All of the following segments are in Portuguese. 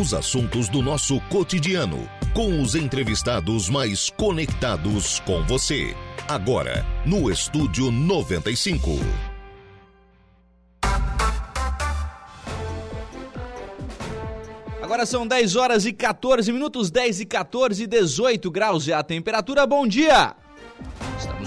Os assuntos do nosso cotidiano, com os entrevistados mais conectados com você. Agora, no Estúdio 95. Agora são 10 horas e 14 minutos, 10 e 14, 18 graus é a temperatura. Bom dia!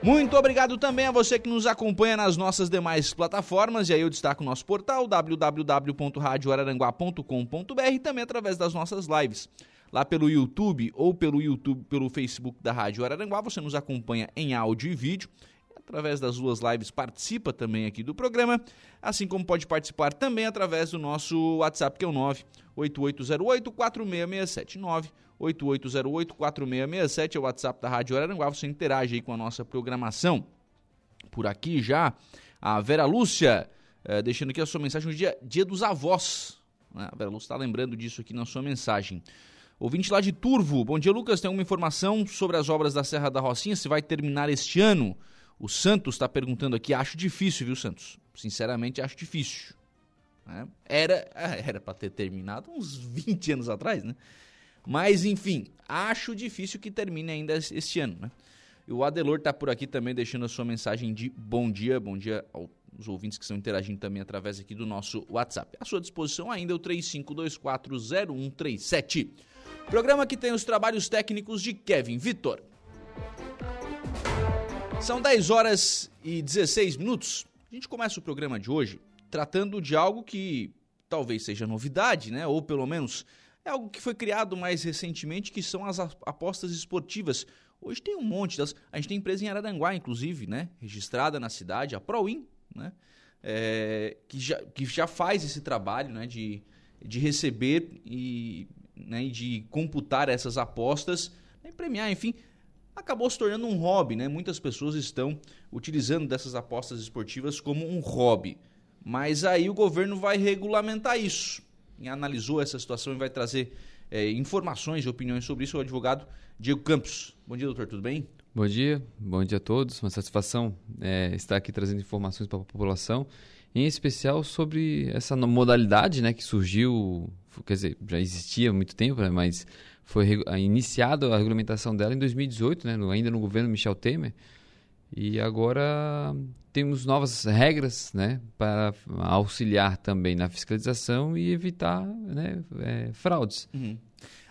Muito obrigado também a você que nos acompanha nas nossas demais plataformas. E aí eu destaco o nosso portal www.radioararanguá.com.br e também através das nossas lives. Lá pelo YouTube ou pelo YouTube, pelo Facebook da Rádio Araranguá, você nos acompanha em áudio e vídeo. Através das duas lives participa também aqui do programa, assim como pode participar também através do nosso WhatsApp que é o 98808 4667 8808-4667 é o WhatsApp da Rádio Araranguá. Você interage aí com a nossa programação. Por aqui já, a Vera Lúcia, eh, deixando aqui a sua mensagem no dia, dia dos avós. Né? A Vera Lúcia está lembrando disso aqui na sua mensagem. Ouvinte lá de Turvo. Bom dia, Lucas. Tem alguma informação sobre as obras da Serra da Rocinha? Se vai terminar este ano? O Santos está perguntando aqui. Acho difícil, viu, Santos? Sinceramente, acho difícil. Né? Era era para ter terminado uns 20 anos atrás, né? Mas, enfim, acho difícil que termine ainda este ano, né? E o Adelor está por aqui também deixando a sua mensagem de bom dia, bom dia aos ouvintes que estão interagindo também através aqui do nosso WhatsApp. À sua disposição ainda é o 35240137. Programa que tem os trabalhos técnicos de Kevin Vitor. São 10 horas e 16 minutos. A gente começa o programa de hoje tratando de algo que talvez seja novidade, né? Ou pelo menos é algo que foi criado mais recentemente, que são as apostas esportivas. Hoje tem um monte delas. A gente tem empresa em Araranguá, inclusive, né? Registrada na cidade, a ProWin, né? É, que, já, que já faz esse trabalho né? de, de receber e né? de computar essas apostas né? e premiar, enfim. Acabou se tornando um hobby, né? Muitas pessoas estão utilizando dessas apostas esportivas como um hobby. Mas aí o governo vai regulamentar isso analisou essa situação e vai trazer é, informações e opiniões sobre isso, o advogado Diego Campos. Bom dia, doutor, tudo bem? Bom dia, bom dia a todos. Uma satisfação é, estar aqui trazendo informações para a população, em especial sobre essa modalidade né, que surgiu, quer dizer, já existia há muito tempo, né, mas foi iniciada a regulamentação dela em 2018, né, ainda no governo Michel Temer. E agora temos novas regras né, para auxiliar também na fiscalização e evitar né, é, fraudes. Uhum.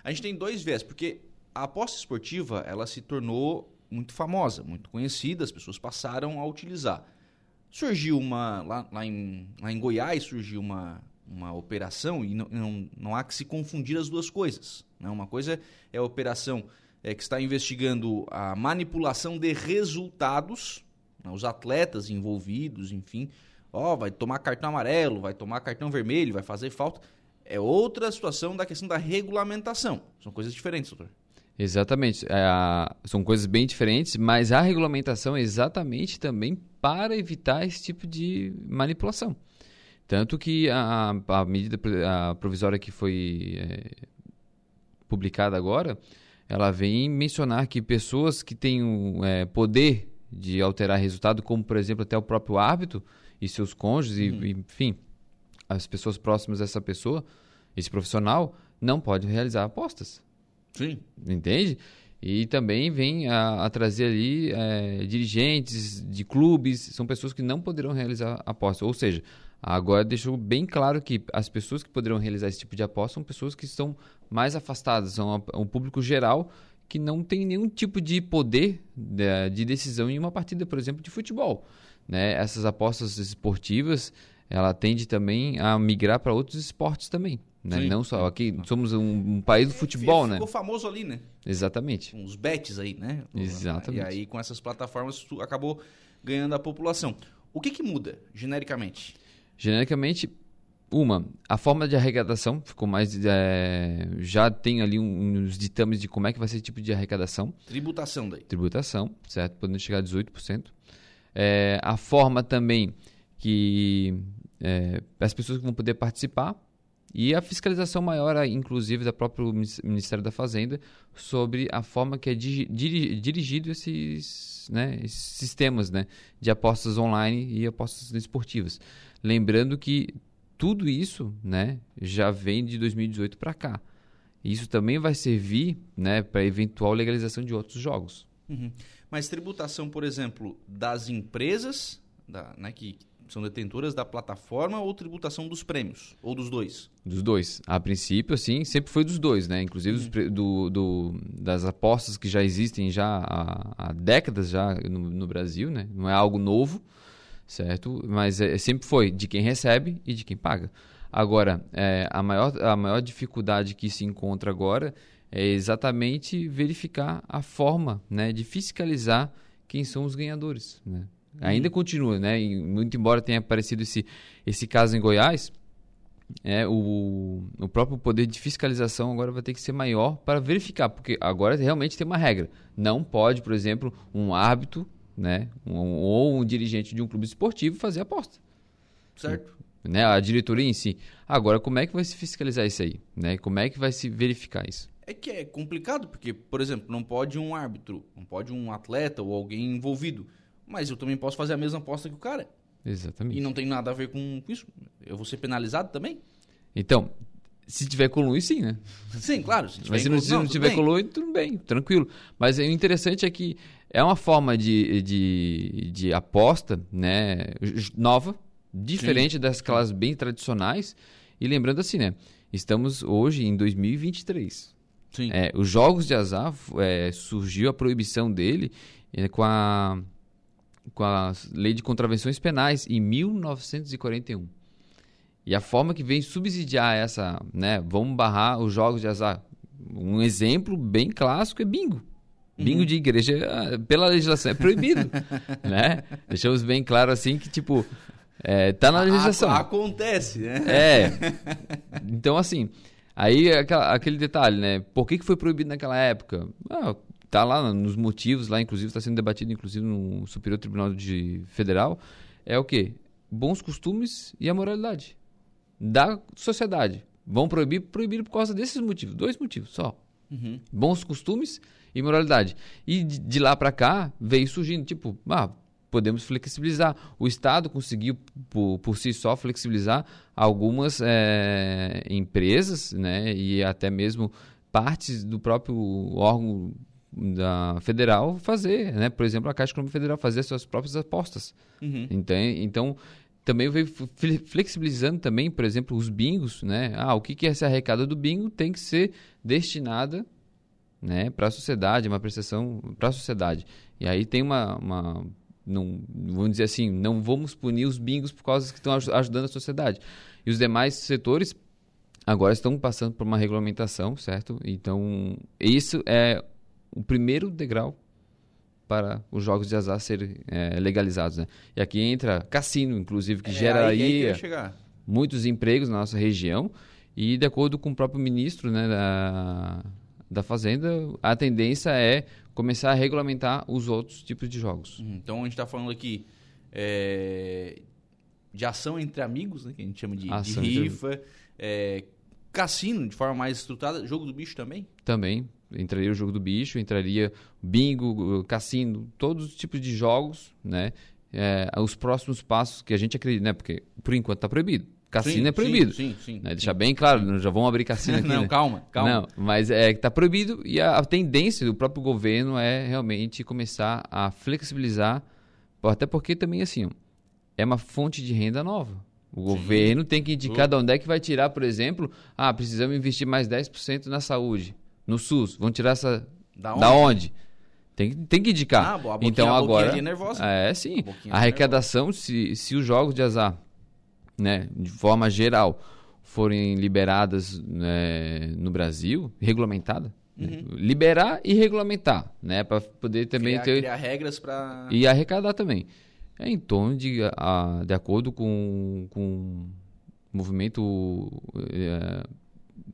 A gente tem dois viés, porque a aposta esportiva ela se tornou muito famosa, muito conhecida, as pessoas passaram a utilizar. Surgiu uma. Lá, lá, em, lá em Goiás surgiu uma, uma operação, e não, não, não há que se confundir as duas coisas. Né? Uma coisa é a operação é, que está investigando a manipulação de resultados, né, os atletas envolvidos, enfim. Ó, vai tomar cartão amarelo, vai tomar cartão vermelho, vai fazer falta. É outra situação da questão da regulamentação. São coisas diferentes, doutor. Exatamente. É, são coisas bem diferentes, mas a regulamentação é exatamente também para evitar esse tipo de manipulação. Tanto que a, a medida provisória que foi é, publicada agora, ela vem mencionar que pessoas que têm é, poder de alterar resultado, como por exemplo até o próprio árbitro e seus cônjuges, uhum. e, enfim, as pessoas próximas dessa pessoa, esse profissional, não pode realizar apostas. Sim. Entende? E também vem a, a trazer ali é, dirigentes de clubes, são pessoas que não poderão realizar apostas. Ou seja, agora deixou bem claro que as pessoas que poderão realizar esse tipo de aposta são pessoas que estão mais afastadas, são um público geral que não tem nenhum tipo de poder de, de decisão em uma partida, por exemplo, de futebol. Né? Essas apostas esportivas, ela tende também a migrar para outros esportes também. Né? Não só aqui somos um, um país do futebol, ficou né? Ficou famoso ali, né? Exatamente. Uns bets aí, né? Exatamente. E aí com essas plataformas acabou ganhando a população. O que que muda genericamente? Genericamente, uma, a forma de arrecadação ficou mais. É, já tem ali uns ditames de como é que vai ser esse tipo de arrecadação. Tributação daí. Tributação, certo? Podendo chegar a 18%. É, a forma também que é, as pessoas que vão poder participar e a fiscalização maior, inclusive, da próprio Ministério da Fazenda sobre a forma que é dirigido esses, né, esses sistemas né, de apostas online e apostas esportivas. Lembrando que tudo isso né, já vem de 2018 para cá. Isso também vai servir né, para eventual legalização de outros jogos. Uhum. Mas tributação, por exemplo, das empresas da, né, que são detentoras da plataforma ou tributação dos prêmios? Ou dos dois? Dos dois. A princípio, sim, sempre foi dos dois, né? Inclusive uhum. do, do, das apostas que já existem já há, há décadas já no, no, Brasil, né? Não é algo novo, certo? Mas é, sempre foi de quem recebe e de quem paga. Agora, é, a, maior, a maior dificuldade que se encontra agora é exatamente verificar a forma né, de fiscalizar quem são os ganhadores, né? Ainda continua, né? E muito embora tenha aparecido esse, esse caso em Goiás, é, o, o próprio poder de fiscalização agora vai ter que ser maior para verificar, porque agora realmente tem uma regra. Não pode, por exemplo, um árbitro né, um, ou um dirigente de um clube esportivo fazer aposta. Certo. Né, a diretoria em si. Agora, como é que vai se fiscalizar isso aí? Né? Como é que vai se verificar isso? É que é complicado, porque, por exemplo, não pode um árbitro, não pode um atleta ou alguém envolvido mas eu também posso fazer a mesma aposta que o cara. Exatamente. E não tem nada a ver com isso. Eu vou ser penalizado também? Então, se tiver colui, sim, né? Sim, claro. Se Mas se não, se não tiver colui, tudo bem, tranquilo. Mas o interessante é que é uma forma de, de, de aposta né, nova, diferente sim. das aquelas bem tradicionais. E lembrando assim, né? Estamos hoje em 2023. Sim. É, os jogos de azar, é, surgiu a proibição dele é, com a com a Lei de Contravenções Penais em 1941. E a forma que vem subsidiar essa, né, vamos barrar os jogos de azar. Um exemplo bem clássico é bingo. Bingo uhum. de igreja, pela legislação, é proibido, né? Deixamos bem claro assim que, tipo, é, tá na legislação. Acontece, né? É. Então, assim, aí aquele detalhe, né? Por que, que foi proibido naquela época? Ah, está lá nos motivos, lá inclusive está sendo debatido inclusive no Superior Tribunal de Federal, é o que? Bons costumes e a moralidade da sociedade. Vão proibir, proibir por causa desses motivos, dois motivos só. Uhum. Bons costumes e moralidade. E de, de lá para cá veio surgindo, tipo, ah, podemos flexibilizar. O Estado conseguiu, por, por si só, flexibilizar algumas é, empresas né, e até mesmo partes do próprio órgão da federal fazer, né? Por exemplo, a Caixa Econômica Federal fazer suas próprias apostas. Uhum. Então, então, também veio flexibilizando também, por exemplo, os bingos, né? Ah, o que, que é essa arrecada do bingo tem que ser destinada né, para a sociedade, uma prestação para a sociedade. E aí tem uma, uma não, vamos dizer assim, não vamos punir os bingos por causa que estão ajudando a sociedade. E os demais setores agora estão passando por uma regulamentação, certo? Então, isso é o primeiro degrau para os jogos de azar serem é, legalizados. Né? E aqui entra cassino, inclusive, que é, gera aí, aí muitos empregos na nossa região. E de acordo com o próprio ministro né, da, da Fazenda, a tendência é começar a regulamentar os outros tipos de jogos. Uhum. Então a gente está falando aqui é, de ação entre amigos, né, que a gente chama de, de rifa, entre... É, cassino de forma mais estruturada, jogo do bicho também? Também, entraria o jogo do bicho, entraria bingo, cassino, todos os tipos de jogos, né? É, os próximos passos que a gente acredita, né? Porque por enquanto está proibido. Cassino sim, é proibido. Sim, sim, sim, né? Deixar bem claro, já vão abrir cassino aqui. não, né? calma, calma. Não, mas é que está proibido e a, a, tendência do próprio governo é realmente começar a flexibilizar, até porque também assim, é uma fonte de renda nova. O governo tem que indicar de onde é que vai tirar, por exemplo, ah, precisamos investir mais 10% na saúde no SUS. Vão tirar essa. Da onde? Da onde? Tem, tem que indicar. Ah, a boquinha, então a agora. É nervosa. É, sim. A, a arrecadação, se, se os jogos de azar, né, de forma geral, forem liberadas né, no Brasil, regulamentada, né, uhum. né, liberar e regulamentar, né, para poder também criar, ter criar regras para e arrecadar também. É em torno de, a, de acordo com, com o movimento é,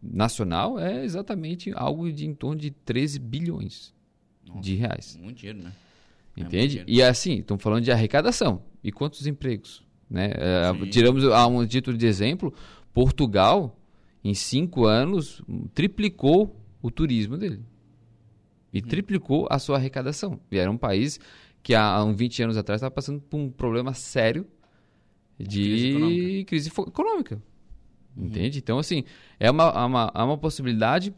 nacional é exatamente algo de em torno de 13 bilhões Nossa, de reais. Muito dinheiro, né? É Entende? É e assim, estamos falando de arrecadação. E quantos empregos? Né? É, tiramos a um título de exemplo, Portugal, em cinco anos, triplicou o turismo dele. E uhum. triplicou a sua arrecadação. E era um país que há uns 20 anos atrás estava passando por um problema sério de crise econômica. Crise econômica. Uhum. Entende? Então, assim, é uma, uma, é uma possibilidade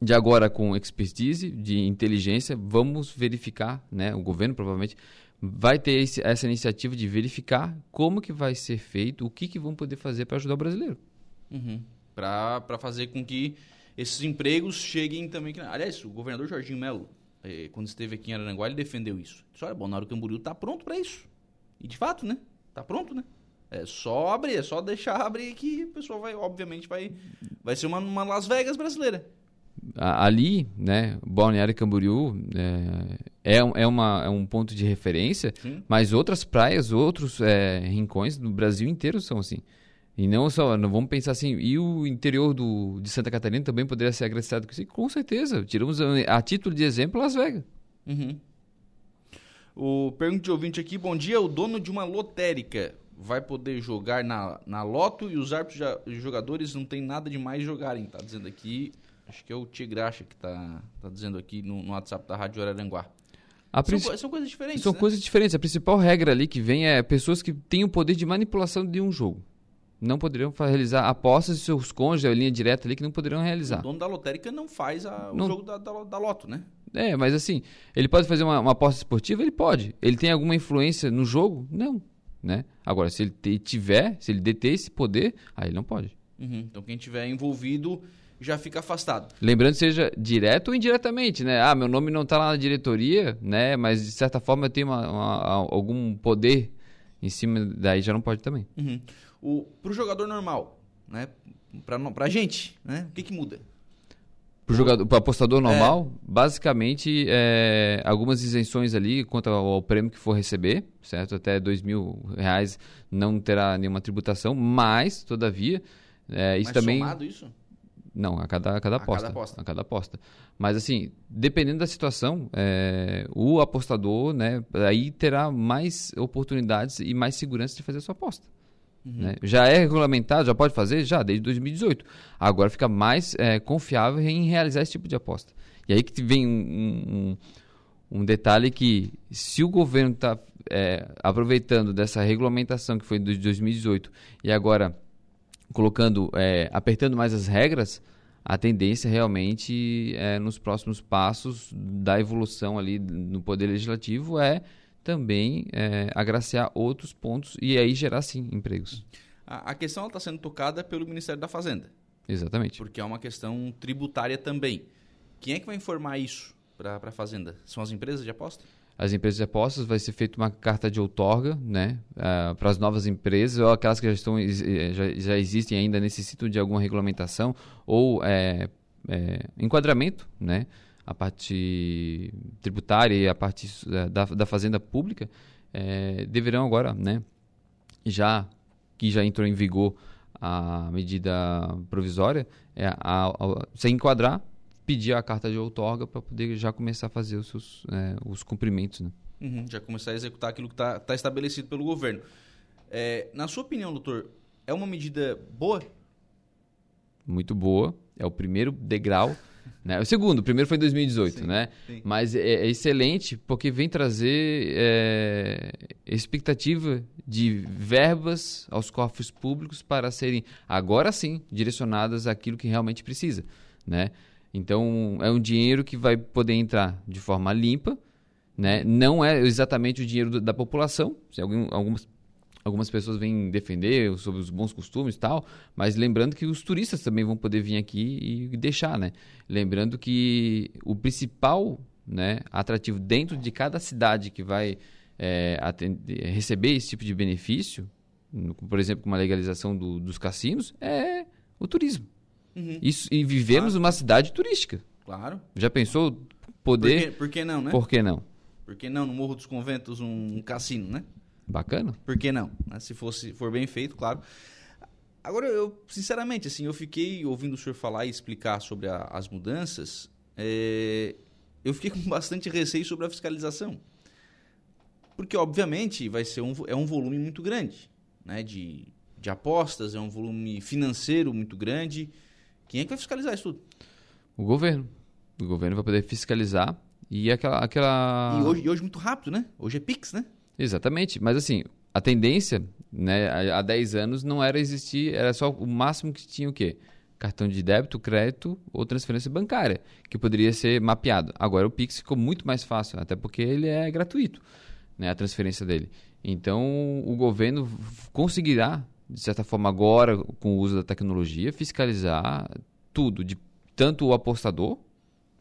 de agora com expertise, de inteligência, vamos verificar, né? O governo provavelmente vai ter esse, essa iniciativa de verificar como que vai ser feito, o que que vão poder fazer para ajudar o brasileiro. Uhum. Para fazer com que esses empregos cheguem também... Aliás, o governador Jorginho Melo, eh, quando esteve aqui em Araranguá, ele defendeu isso. Disse, olha, Balneário Camboriú está pronto para isso. E de fato, né? Está pronto, né? É só abrir, é só deixar abrir que o pessoal vai, obviamente, vai, vai ser uma, uma Las Vegas brasileira. Ali, né, Balneário Camboriú é, é, é, uma, é um ponto de referência, Sim. mas outras praias, outros é, rincões do Brasil inteiro são assim. E não só, não vamos pensar assim, e o interior do, de Santa Catarina também poderia ser agraciado com isso? Com certeza, tiramos a, a título de exemplo Las Vegas. Uhum. O pergunta de ouvinte aqui, bom dia, o dono de uma lotérica vai poder jogar na, na loto e os árbitros e jogadores não tem nada de mais jogarem, tá dizendo aqui, acho que é o Tigracha que tá, tá dizendo aqui no, no WhatsApp da Rádio Araranguá. São, são, coisas diferentes. São né? coisas diferentes. A principal regra ali que vem é pessoas que têm o poder de manipulação de um jogo não poderiam realizar apostas e seus cônjuges, a linha direta ali, que não poderiam realizar. O dono da lotérica não faz a, não... o jogo da, da, da, loto, né? É, mas assim, ele pode fazer uma, uma, aposta esportiva? Ele pode. Ele tem alguma influência no jogo? Não. Né? Agora, se ele tiver, se ele deter esse poder, aí ele não pode. Uhum. Então, quem tiver envolvido já fica afastado. Lembrando, seja direto ou indiretamente, né? Ah, meu nome não está lá na diretoria, né? Mas de certa forma eu tenho uma, uma, algum poder em cima, daí já não pode também. Uhum. O, pro jogador normal, né? Pra, pra gente, né? O que que muda? Pro jogador, pro apostador é. normal, é. basicamente, é, algumas isenções ali quanto ao, ao, prêmio que for receber, certo? Até dois mil reais não terá nenhuma tributação, mas, todavia, é, isso mas também... somado isso? Não, a cada, a cada, a aposta, cada aposta. A cada aposta. Mas assim, dependendo da situação, é, o apostador, né, aí terá mais oportunidades e mais segurança de fazer a sua aposta. Uhum. Né? Já é regulamentado, já pode fazer? Já, desde 2018. Agora fica mais é, confiável em realizar esse tipo de aposta. E aí que vem um, um, um detalhe que se o governo está é, aproveitando dessa regulamentação que foi de 2018 e agora colocando, é, apertando mais as regras, a tendência realmente é, nos próximos passos da evolução ali no poder legislativo é também é, agraciar outros pontos e aí gerar sim empregos. A, a questão está sendo tocada pelo Ministério da Fazenda. Exatamente. Porque é uma questão tributária também. Quem é que vai informar isso para a Fazenda? São as empresas de aposta? As empresas de apostas vai ser feita uma carta de outorga, né, uh, para as novas empresas ou aquelas que já estão já, já existem ainda necessitam de alguma regulamentação ou é, é, enquadramento, né, a parte tributária e a parte da, da fazenda pública, é, deverão agora, né, já que já entrou em vigor a medida provisória, é, a, a, se enquadrar, pedir a carta de outorga para poder já começar a fazer os, seus, é, os cumprimentos. Né? Uhum, já começar a executar aquilo que está tá estabelecido pelo governo. É, na sua opinião, doutor, é uma medida boa? Muito boa. É o primeiro degrau né? O segundo, o primeiro foi em 2018, sim, né? Sim. Mas é, é, excelente porque vem trazer é, expectativa de verbas aos cofres públicos para serem, agora sim, direcionadas àquilo que realmente precisa, né? Então, é um dinheiro que vai poder entrar de forma limpa, né? Não é exatamente o dinheiro da população. Algum, algumas algumas pessoas vêm defender sobre os bons costumes e tal, mas lembrando que os turistas também vão poder vir aqui e deixar, né? Lembrando que o principal né, atrativo dentro de cada cidade que vai é, atender, receber esse tipo de benefício, por exemplo, com uma legalização do, dos cassinos, é o turismo. Uhum. Isso, e vivemos claro. numa cidade turística. Claro. Já pensou poder... Por que, por que não, né? Por que não? Por que não no Morro dos Conventos um cassino, né? Bacana. Por que não? Né? Se fosse, for bem feito, claro. Agora, eu, sinceramente, assim, eu fiquei ouvindo o senhor falar e explicar sobre a, as mudanças, é, eu fiquei com bastante receio sobre a fiscalização. Porque, obviamente, vai ser um, é um volume muito grande. né, de, de apostas, é um volume financeiro muito grande. Quem é que vai fiscalizar isso tudo? O governo. O governo vai poder fiscalizar e aquela. aquela... E, hoje, e hoje muito rápido, né? Hoje é Pix, né? Exatamente. Mas assim, a tendência, né, há 10 anos não era existir, era só o máximo que tinha o quê? Cartão de débito, crédito ou transferência bancária, que poderia ser mapeado. Agora o Pix ficou muito mais fácil, até porque ele é gratuito, né, a transferência dele. Então o governo conseguirá, de certa forma, agora, com o uso da tecnologia, fiscalizar tudo, de tanto o apostador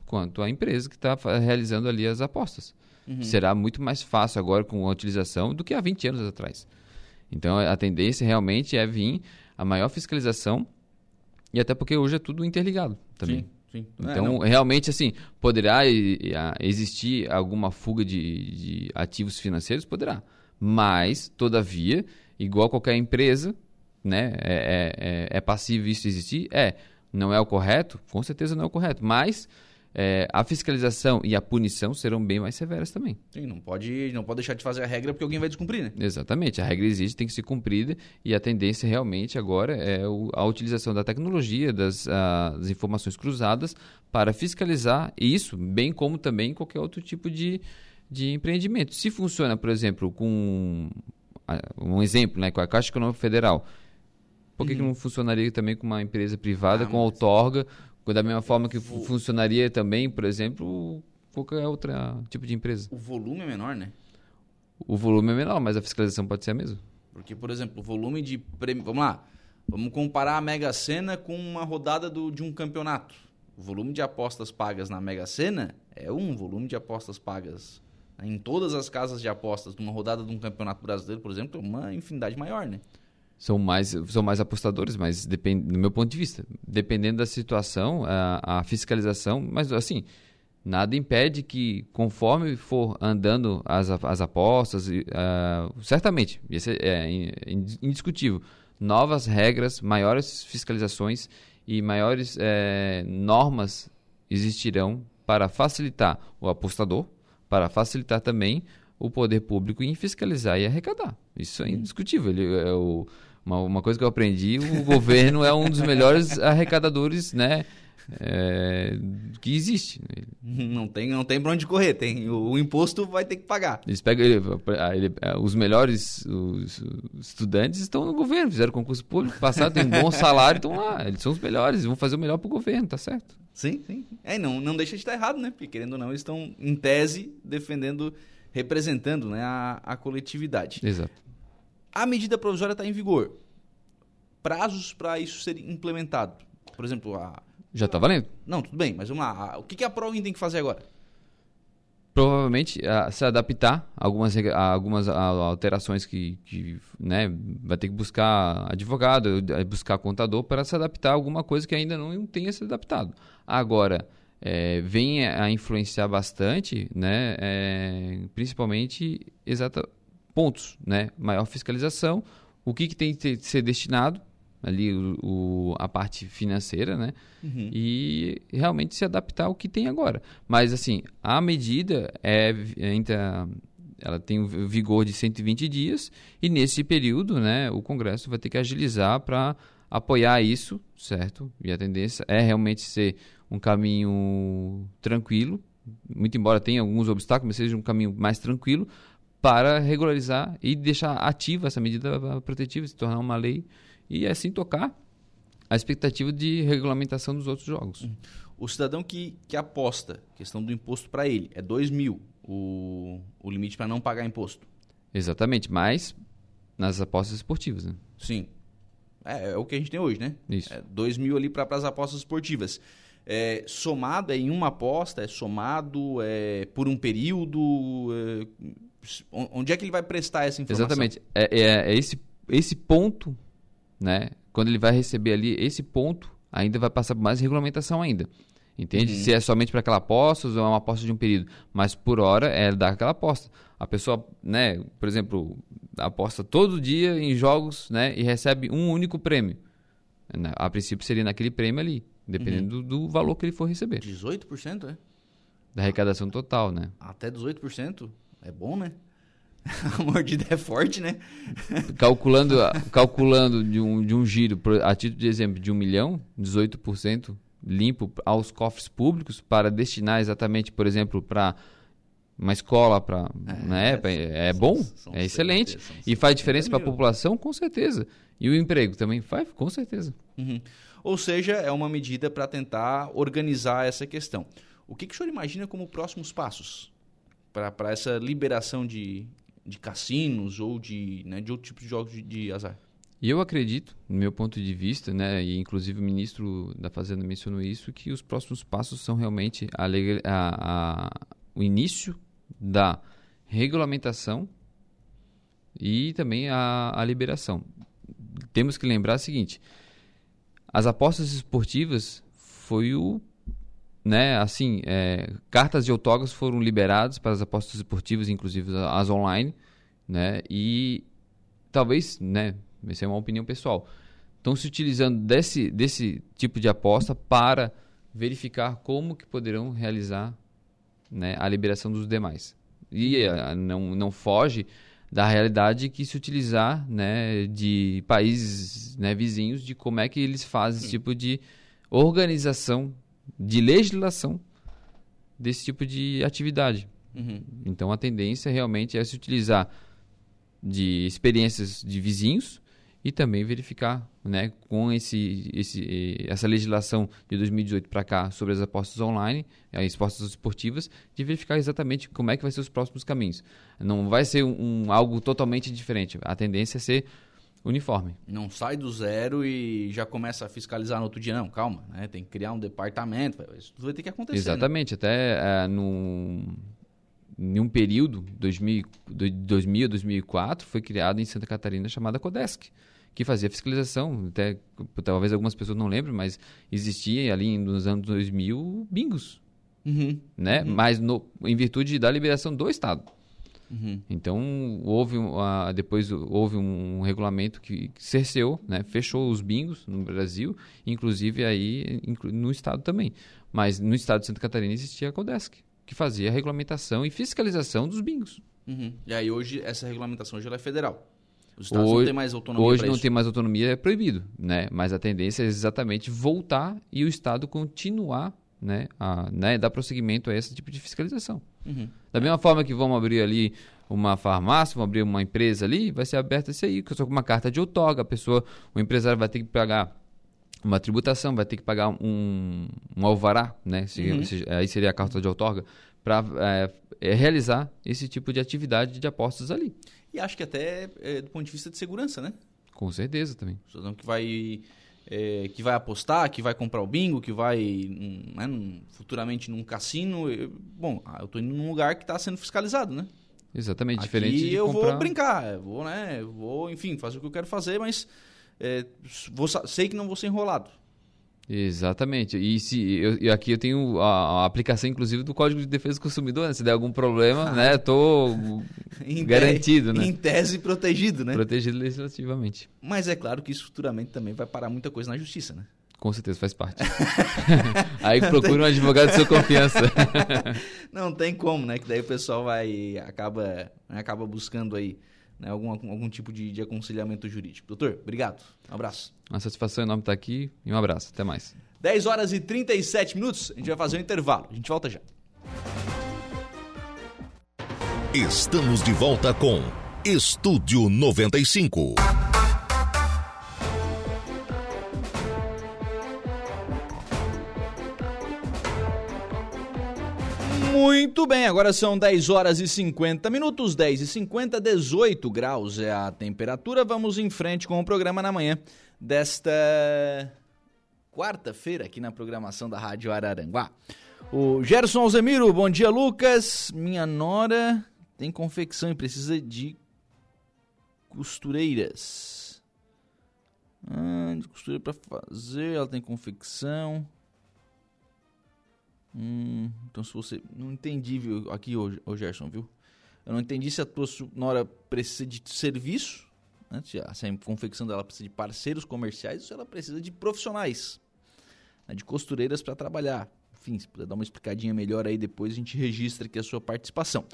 quanto a empresa que está realizando ali as apostas. Uhum. Será muito mais fácil agora com a utilização do que há 20 anos atrás. Então a tendência realmente é vir a maior fiscalização e até porque hoje é tudo interligado também. Sim, sim. Então, é, realmente, assim, poderá existir alguma fuga de, de ativos financeiros? Poderá. Mas, todavia, igual qualquer empresa, né, é, é, é, é passível isso existir? É. Não é o correto? Com certeza não é o correto. Mas é, a fiscalização e a punição serão bem mais severas também. Sim, não pode, não pode deixar de fazer a regra porque alguém vai descumprir, né? Exatamente, a regra existe, tem que ser cumprida e a tendência realmente agora é a utilização da tecnologia, das, a, das informações cruzadas para fiscalizar isso, bem como também qualquer outro tipo de, de empreendimento. Se funciona, por exemplo, com um exemplo, né, com a Caixa Econômica Federal, por que, uhum. que não funcionaria também com uma empresa privada, ah, com outorga, da mesma forma que funcionaria também, por exemplo, qualquer outro tipo de empresa. O volume é menor, né? O volume é menor, mas a fiscalização pode ser a mesma. Porque, por exemplo, o volume de prêmio. Vamos lá. Vamos comparar a Mega Sena com uma rodada do, de um campeonato. O volume de apostas pagas na Mega Sena é um volume de apostas pagas em todas as casas de apostas numa rodada de um campeonato brasileiro, por exemplo, é uma infinidade maior, né? são mais, são mais apostadores, mas depende, do meu ponto de vista, dependendo da situação, a, a, fiscalização, mas assim, nada impede que conforme for andando as, as apostas, uh, certamente, isso é, é indiscutível, novas regras, maiores fiscalizações e maiores é, normas existirão para facilitar o apostador, para facilitar também o poder público em fiscalizar e arrecadar. Isso é indiscutível. Ele, é o, uma, uma coisa que eu aprendi, o governo é um dos melhores arrecadadores, né? É, que existe. Não tem, não tem para onde correr, tem o, o, imposto vai ter que pagar. Eles pegam, ele, ele, os melhores os, estudantes estão no governo, fizeram concurso público, passaram, tem um bom salário, estão lá. Eles são os melhores, vão fazer o melhor para o governo, tá certo? Sim, sim. É, não, não deixa de estar errado, né? Porque querendo ou não, eles estão em tese defendendo, representando né, a, a coletividade. Exato. A medida provisória está em vigor. Prazos para isso ser implementado. Por exemplo, a. Já está valendo? Não, tudo bem, mas vamos lá. O que, a ProIn tem que fazer agora? Provavelmente se adaptar a algumas, a algumas alterações que, que né, vai ter que buscar advogado, buscar contador para se adaptar a alguma coisa que ainda não tenha se adaptado. Agora, é, vem a influenciar bastante, né, é, principalmente exata, pontos, né? Maior fiscalização, o que, que tem que ser destinado ali o, o, a parte financeira, né? Uhum. E realmente se adaptar ao que tem agora. Mas assim, a medida é ainda ela tem um vigor de 120 dias e nesse período, né, o Congresso vai ter que agilizar para apoiar isso, certo? E a tendência é realmente ser um caminho tranquilo, muito embora tenha alguns obstáculos, mas seja um caminho mais tranquilo para regularizar e deixar ativa essa medida protetiva, se tornar uma lei e assim tocar a expectativa de regulamentação dos outros jogos. Uhum. O cidadão que, que aposta, questão do imposto para ele, é 2 mil o, o limite para não pagar imposto. Exatamente, mas nas apostas esportivas, né? Sim. É, é, o que a gente tem hoje, né? Isso. É 2 mil ali para as apostas esportivas. É, somado é em uma aposta, é somado é, por um período. É, Onde é que ele vai prestar essa informação? Exatamente. É, é, é, esse, esse ponto, né? Quando ele vai receber ali, esse ponto ainda vai passar por mais regulamentação ainda. Entende? Uhum. Se é somente para aquela aposta ou é uma aposta de um período. Mas por hora é dar aquela aposta. A pessoa, né, por exemplo, aposta todo dia em jogos né, e recebe um único prêmio. Né, a princípio seria naquele prêmio ali, dependendo uhum. do, do, valor que ele for receber. 18%, é? Da arrecadação total, né? Até 18%? É bom, né? a mordida é forte, né? calculando calculando de um, de um giro, a título de exemplo, de um milhão, 18% limpo aos cofres públicos para destinar exatamente, por exemplo, para uma escola para é, né, é, é bom, são, é excelente e faz diferença para a população com certeza e o emprego também faz com certeza. Uhum. Ou seja, é uma medida para tentar organizar essa questão. O que, que o senhor imagina como próximos passos para essa liberação de, de cassinos ou de, né, de outro tipo de jogos de, de azar? E eu acredito, no meu ponto de vista, né, e inclusive o ministro da Fazenda mencionou isso, que os próximos passos são realmente a, a, a, o início da regulamentação e também a, a liberação. Temos que lembrar o seguinte: as apostas esportivas foi o né, assim, é, cartas de autógrafos foram liberadas para as apostas esportivas, inclusive as online, né, e talvez, né, essa é uma opinião pessoal, estão se utilizando desse, desse tipo de aposta para verificar como que poderão realizar né, a liberação dos demais. E uh, não, não foge da realidade que se utilizar né, de países né, vizinhos de como é que eles fazem esse tipo de organização, de legislação desse tipo de atividade. Uhum. Então a tendência realmente é se utilizar de experiências de vizinhos e também verificar, né, com esse, esse, essa legislação de 2018 para cá sobre as apostas online, as apostas esportivas, de verificar exatamente como é que vai ser os próximos caminhos. Não vai ser um, um algo totalmente diferente. A tendência é ser uniforme. Não sai do zero e já começa a fiscalizar no outro dia, não. Calma, né? Tem que criar um departamento. Isso tudo vai ter que acontecer. Né? Exatamente. Né? Até é, no em um período, 2000, 2000 2004, foi criado em Santa Catarina chamada Codesc, que fazia fiscalização. Até, talvez algumas pessoas não lembrem, mas existia ali nos anos 2000 bingos. Uhum. Né? Uhum. Mas no, em virtude da liberação do Estado. Uhum. Então, houve uh, depois houve um regulamento que cerceou, né? fechou os bingos no Brasil, inclusive aí no Estado também. Mas no Estado de Santa Catarina existia a Codesc, que fazia a regulamentação e fiscalização dos bingos. Uhum. E aí hoje essa regulamentação já é federal. Os estados hoje, não têm mais autonomia Hoje não isso. tem mais autonomia, é proibido, né? Mas a tendência é exatamente voltar e o Estado continuar, né? A, né? Dar prosseguimento a esse tipo de fiscalização. Uhum. Da mesma forma que vamos abrir ali uma farmácia, vamos abrir uma empresa ali, vai ser aberto isso aí, sou com uma carta de outorga, a pessoa, o empresário vai ter que pagar uma tributação, vai ter que pagar um, um alvará, né? Se, uhum. se, aí seria a carta de outorga, para é, é, realizar esse tipo de atividade de apostas ali. E acho que até é, do ponto de vista de segurança, né? Com certeza também. Cidadão que vai, é, que vai apostar, que vai comprar o bingo, que vai né, futuramente num cassino. Eu, bom, ah, eu estou indo num lugar que está sendo fiscalizado, né? Exatamente, Aqui diferente de eu comprar... vou brincar, vou, né, vou, enfim, fazer o que eu quero fazer, mas é, vou, sei que não vou ser enrolado. Exatamente. E se eu, eu, aqui eu tenho a, a, aplicação, inclusive, do Código de Defesa do Consumidor. Né? Se der algum problema, né, tô garantido, né? Em tese protegido, né? Protegido legislativamente. Mas é claro que isso futuramente também vai parar muita coisa na justiça, né? Com certeza, faz parte. aí procura um advogado de sua confiança. Não tem como, né? Que daí o pessoal vai acaba né, acaba buscando aí né, algum, algum tipo de, de aconselhamento jurídico. Doutor, obrigado. Um abraço. Uma satisfação enorme estar aqui e um abraço. Até mais. 10 horas e 37 minutos. A gente vai fazer um intervalo. A gente volta já. Estamos de volta com Estúdio 95. Muito bem, agora são 10 horas e 50 minutos, 10 e 50, 18 graus é a temperatura. Vamos em frente com o programa na manhã desta quarta-feira aqui na programação da Rádio Araranguá. O Gerson Alzemiro, bom dia Lucas. Minha nora tem confecção e precisa de costureiras. Ah, de costureira para fazer, ela tem confecção. Hum, então se você. Não entendi, viu, aqui, ô, ô Gerson, viu? Eu não entendi se a tua nora precisa de serviço, né? se, a, se a confecção dela precisa de parceiros comerciais ou se ela precisa de profissionais, né? de costureiras para trabalhar. Enfim, se puder dar uma explicadinha melhor aí depois, a gente registra aqui a sua participação.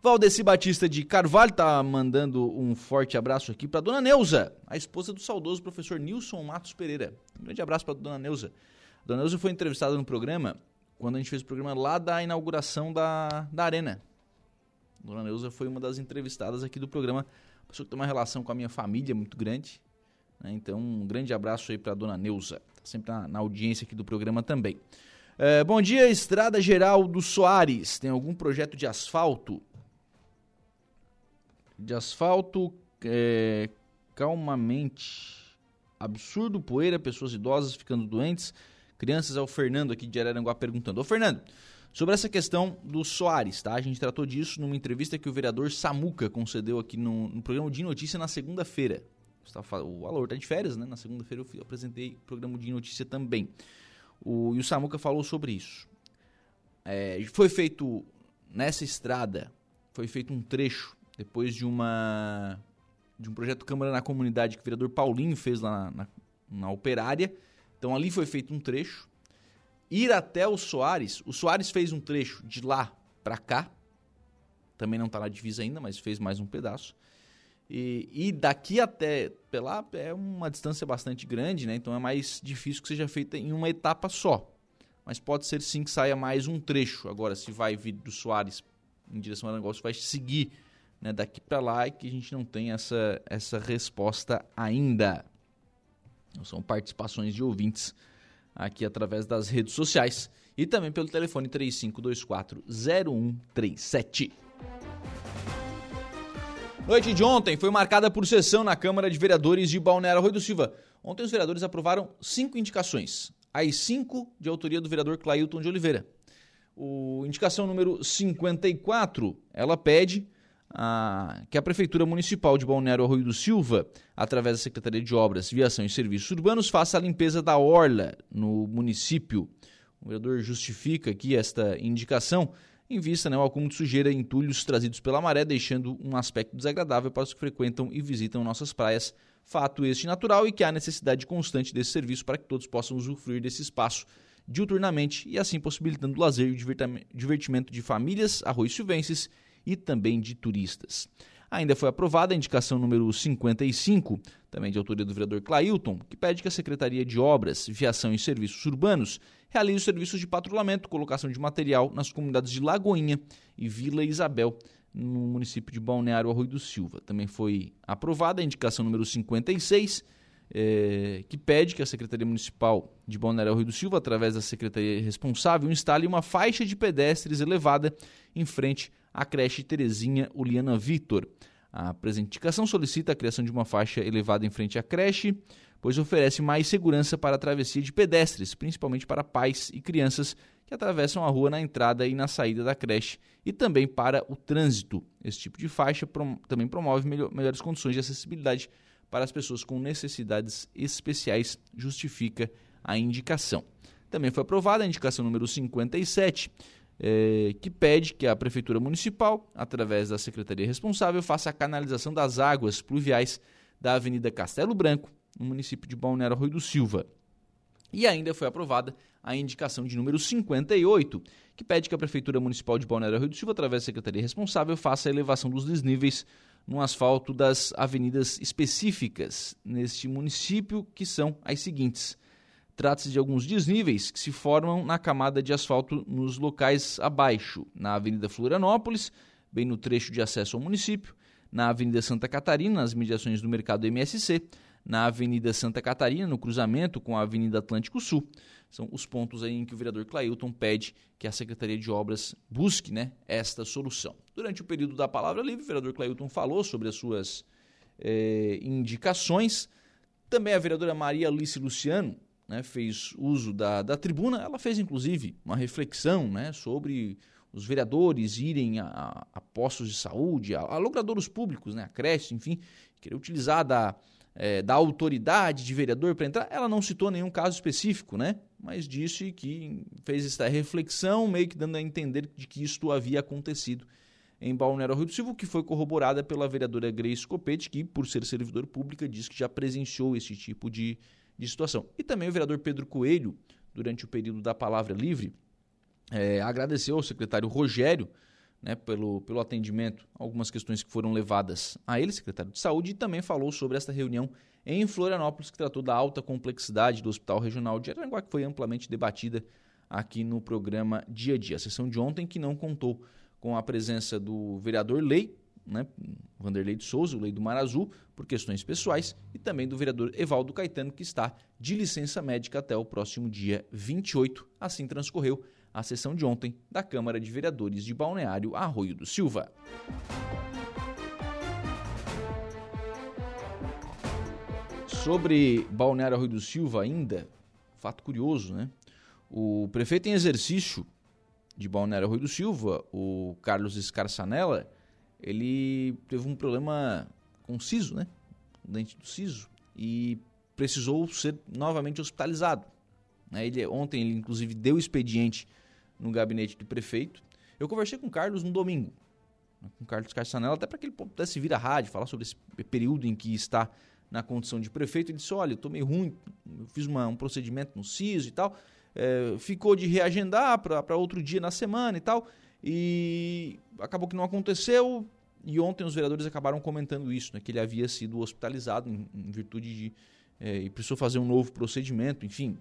Valdeci Batista de Carvalho tá mandando um forte abraço aqui para dona Neuza, a esposa do saudoso professor Nilson Matos Pereira. Um grande abraço para dona Neuza. Dona Neuza foi entrevistada no programa quando a gente fez o programa lá da inauguração da, da Arena. Dona Neuza foi uma das entrevistadas aqui do programa, pessoa que tem uma relação com a minha família muito grande. Né? Então, um grande abraço aí para dona Neuza, tá sempre na, na, audiência aqui do programa também. É, bom dia, Estrada Geral do Soares. Tem algum projeto de asfalto? de asfalto é, calmamente. Absurdo poeira, pessoas idosas ficando doentes. Crianças, é o Fernando aqui de Araranguá perguntando. Ô Fernando, sobre essa questão do Soares, tá? A gente tratou disso numa entrevista que o vereador Samuca concedeu aqui no, no programa de notícia na segunda-feira. O Alor tá de férias, né? Na segunda-feira eu apresentei o programa de notícia também. O, e o Samuca falou sobre isso. É, foi feito nessa estrada, foi feito um trecho depois de uma de um projeto Câmara na Comunidade que o vereador Paulinho fez lá na, na, na Operária. Então ali foi feito um trecho. Ir até o Soares, o Soares fez um trecho de lá para cá. Também não está na divisa ainda, mas fez mais um pedaço. E, e daqui até pela é uma distância bastante grande, né? Então é mais difícil que seja feita em uma etapa só. Mas pode ser sim que saia mais um trecho. Agora, se vai vir do Soares em direção ao negócio, vai seguir né, daqui para lá e que a gente não tem essa, essa resposta ainda. São participações de ouvintes aqui através das redes sociais e também pelo telefone 3524-0137. Noite de ontem foi marcada por sessão na Câmara de Vereadores de Balneário Rui do Silva. Ontem os vereadores aprovaram cinco indicações, as cinco de autoria do vereador Clailton de Oliveira. O indicação número 54, ela pede que a Prefeitura Municipal de Balneário Arroio do Silva, através da Secretaria de Obras, Viação e Serviços Urbanos, faça a limpeza da orla no município. O vereador justifica aqui esta indicação em vista né, ao acúmulo de sujeira e entulhos trazidos pela maré, deixando um aspecto desagradável para os que frequentam e visitam nossas praias. Fato este natural e que há necessidade constante desse serviço para que todos possam usufruir desse espaço diuturnamente e assim possibilitando o lazer e o divertimento de famílias arroio-silvenses e também de turistas. Ainda foi aprovada a indicação número 55, também de autoria do vereador Clailton, que pede que a Secretaria de Obras, Viação e Serviços Urbanos realize os serviços de patrulhamento, colocação de material nas comunidades de Lagoinha e Vila Isabel, no município de Balneário Arroio do Silva. Também foi aprovada a indicação número 56, eh, que pede que a Secretaria Municipal de Balneário Arroio do Silva, através da Secretaria responsável, instale uma faixa de pedestres elevada em frente a creche Terezinha Uliana Vitor. A presente indicação solicita a criação de uma faixa elevada em frente à creche, pois oferece mais segurança para a travessia de pedestres, principalmente para pais e crianças que atravessam a rua na entrada e na saída da creche, e também para o trânsito. Esse tipo de faixa prom também promove melhor melhores condições de acessibilidade para as pessoas com necessidades especiais, justifica a indicação. Também foi aprovada a indicação número 57, é, que pede que a Prefeitura Municipal, através da Secretaria responsável, faça a canalização das águas pluviais da Avenida Castelo Branco, no município de Balneário Rui do Silva. E ainda foi aprovada a indicação de número 58, que pede que a Prefeitura Municipal de Balneário Rui do Silva, através da Secretaria responsável, faça a elevação dos desníveis no asfalto das avenidas específicas neste município, que são as seguintes: Trata-se de alguns desníveis que se formam na camada de asfalto nos locais abaixo, na Avenida Florianópolis, bem no trecho de acesso ao município, na Avenida Santa Catarina, nas mediações do mercado MSC, na Avenida Santa Catarina, no cruzamento com a Avenida Atlântico Sul. São os pontos em que o vereador Clailton pede que a Secretaria de Obras busque né, esta solução. Durante o período da palavra livre, o vereador Clailton falou sobre as suas eh, indicações. Também a vereadora Maria Alice Luciano né, fez uso da, da tribuna, ela fez inclusive uma reflexão né, sobre os vereadores irem a, a postos de saúde, a, a logradouros públicos, né, a creche, enfim, querer utilizar da, é, da autoridade de vereador para entrar. Ela não citou nenhum caso específico, né, mas disse que fez esta reflexão, meio que dando a entender de que isto havia acontecido em Balneário Rio do Silva, que foi corroborada pela vereadora Grace Copete, que, por ser servidor pública, diz que já presenciou esse tipo de de situação. E também o vereador Pedro Coelho, durante o período da palavra livre, é, agradeceu ao secretário Rogério né, pelo, pelo atendimento, algumas questões que foram levadas a ele, secretário de Saúde, e também falou sobre esta reunião em Florianópolis, que tratou da alta complexidade do Hospital Regional de Aranguá, que foi amplamente debatida aqui no programa Dia a Dia. A sessão de ontem que não contou com a presença do vereador Lei, né, Vanderlei de Souza, o Lei do Mar Azul, por questões pessoais, e também do vereador Evaldo Caetano, que está de licença médica até o próximo dia 28. Assim transcorreu a sessão de ontem da Câmara de Vereadores de Balneário Arroio do Silva. Sobre Balneário Arroio do Silva ainda, fato curioso, né? O prefeito em exercício de Balneário Arroio do Silva, o Carlos Escarçanella, ele teve um problema com o siso, né? O dente do siso e precisou ser novamente hospitalizado. Né? Ele, ontem ele inclusive deu expediente no gabinete do prefeito. Eu conversei com o Carlos no domingo, né, com o Carlos Carçanella, até para que ele pudesse vir à rádio, falar sobre esse período em que está na condição de prefeito. Ele disse: Olha, eu estou meio ruim, eu fiz uma, um procedimento no CISO e tal. É, ficou de reagendar para outro dia na semana e tal. E acabou que não aconteceu. E ontem os vereadores acabaram comentando isso, né, que ele havia sido hospitalizado em, em virtude de. É, e precisou fazer um novo procedimento, enfim,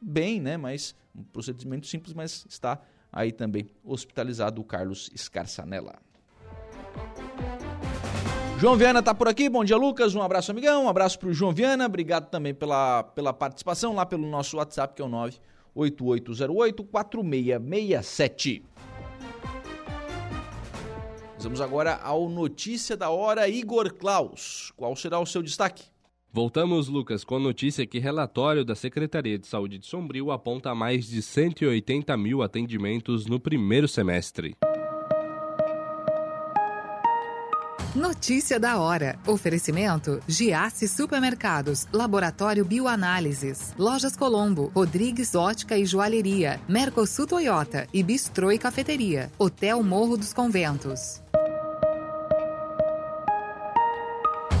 bem, né? Mas um procedimento simples, mas está aí também hospitalizado o Carlos Escarçanella. João Viana está por aqui. Bom dia, Lucas. Um abraço, amigão. Um abraço para o João Viana. Obrigado também pela, pela participação lá pelo nosso WhatsApp, que é o 98808-4667. Vamos agora ao Notícia da Hora Igor Klaus. Qual será o seu destaque? Voltamos, Lucas, com a notícia que relatório da Secretaria de Saúde de Sombrio aponta mais de 180 mil atendimentos no primeiro semestre. Notícia da hora. Oferecimento: Giasse Supermercados, Laboratório Bioanálises, Lojas Colombo, Rodrigues Ótica e Joalheria, Mercosul Toyota e Bistrô e Cafeteria, Hotel Morro dos Conventos.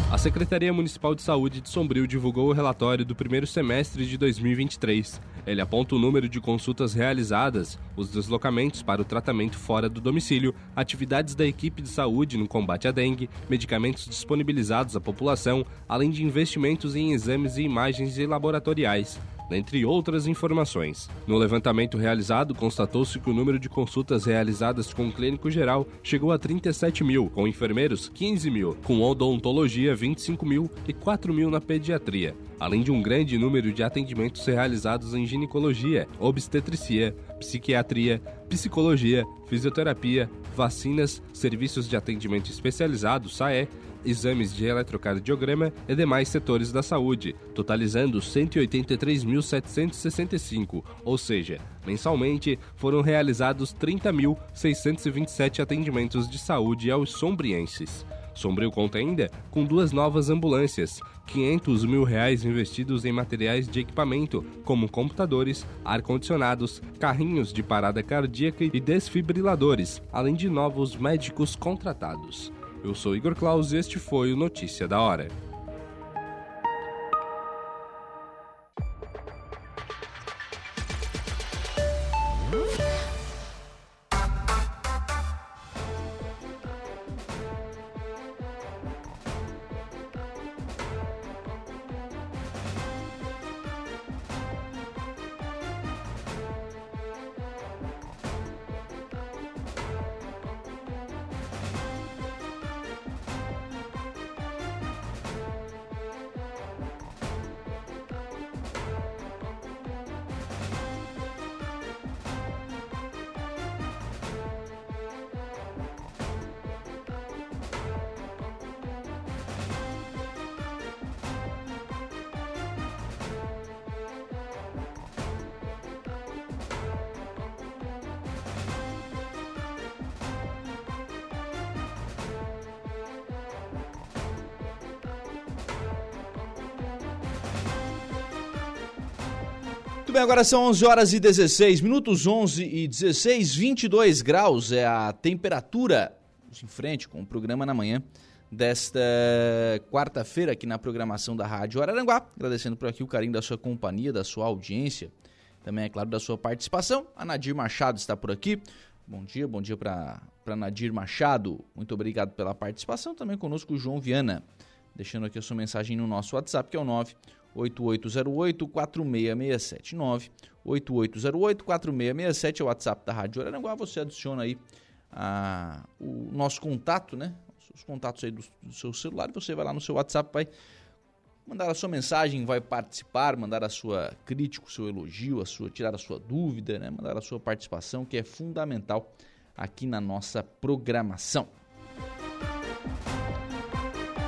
A Secretaria Municipal de Saúde de Sombrio divulgou o relatório do primeiro semestre de 2023. Ele aponta o número de consultas realizadas, os deslocamentos para o tratamento fora do domicílio, atividades da equipe de saúde no combate à dengue, medicamentos disponibilizados à população, além de investimentos em exames e imagens laboratoriais dentre outras informações. No levantamento realizado, constatou-se que o número de consultas realizadas com o clínico geral chegou a 37 mil, com enfermeiros 15 mil, com odontologia 25 mil e 4 mil na pediatria, além de um grande número de atendimentos realizados em ginecologia, obstetricia, psiquiatria, psicologia, fisioterapia, vacinas, serviços de atendimento especializado, SAE, exames de eletrocardiograma e demais setores da saúde, totalizando 183.765, ou seja, mensalmente foram realizados 30.627 atendimentos de saúde aos sombrienses. Sombrio conta ainda com duas novas ambulâncias, 500 mil reais investidos em materiais de equipamento, como computadores, ar-condicionados, carrinhos de parada cardíaca e desfibriladores, além de novos médicos contratados. Eu sou Igor Claus e este foi o Notícia da Hora. Bem, agora são 11 horas e 16 minutos, 11 e 16, 22 graus é a temperatura. Em frente com o programa na manhã desta quarta-feira aqui na programação da Rádio Araranguá. Agradecendo por aqui o carinho da sua companhia, da sua audiência, também, é claro, da sua participação. A Nadir Machado está por aqui, Bom dia, bom dia para Nadir Machado. Muito obrigado pela participação. Também conosco o João Viana, deixando aqui a sua mensagem no nosso WhatsApp, que é o 98808-4667. 98808-4667 é o WhatsApp da Rádio Araranguá. Você adiciona aí a, o nosso contato, né? Os contatos aí do, do seu celular. Você vai lá no seu WhatsApp, vai mandar a sua mensagem, vai participar, mandar a sua crítica, o seu elogio, a sua tirar a sua dúvida, né? Mandar a sua participação, que é fundamental aqui na nossa programação.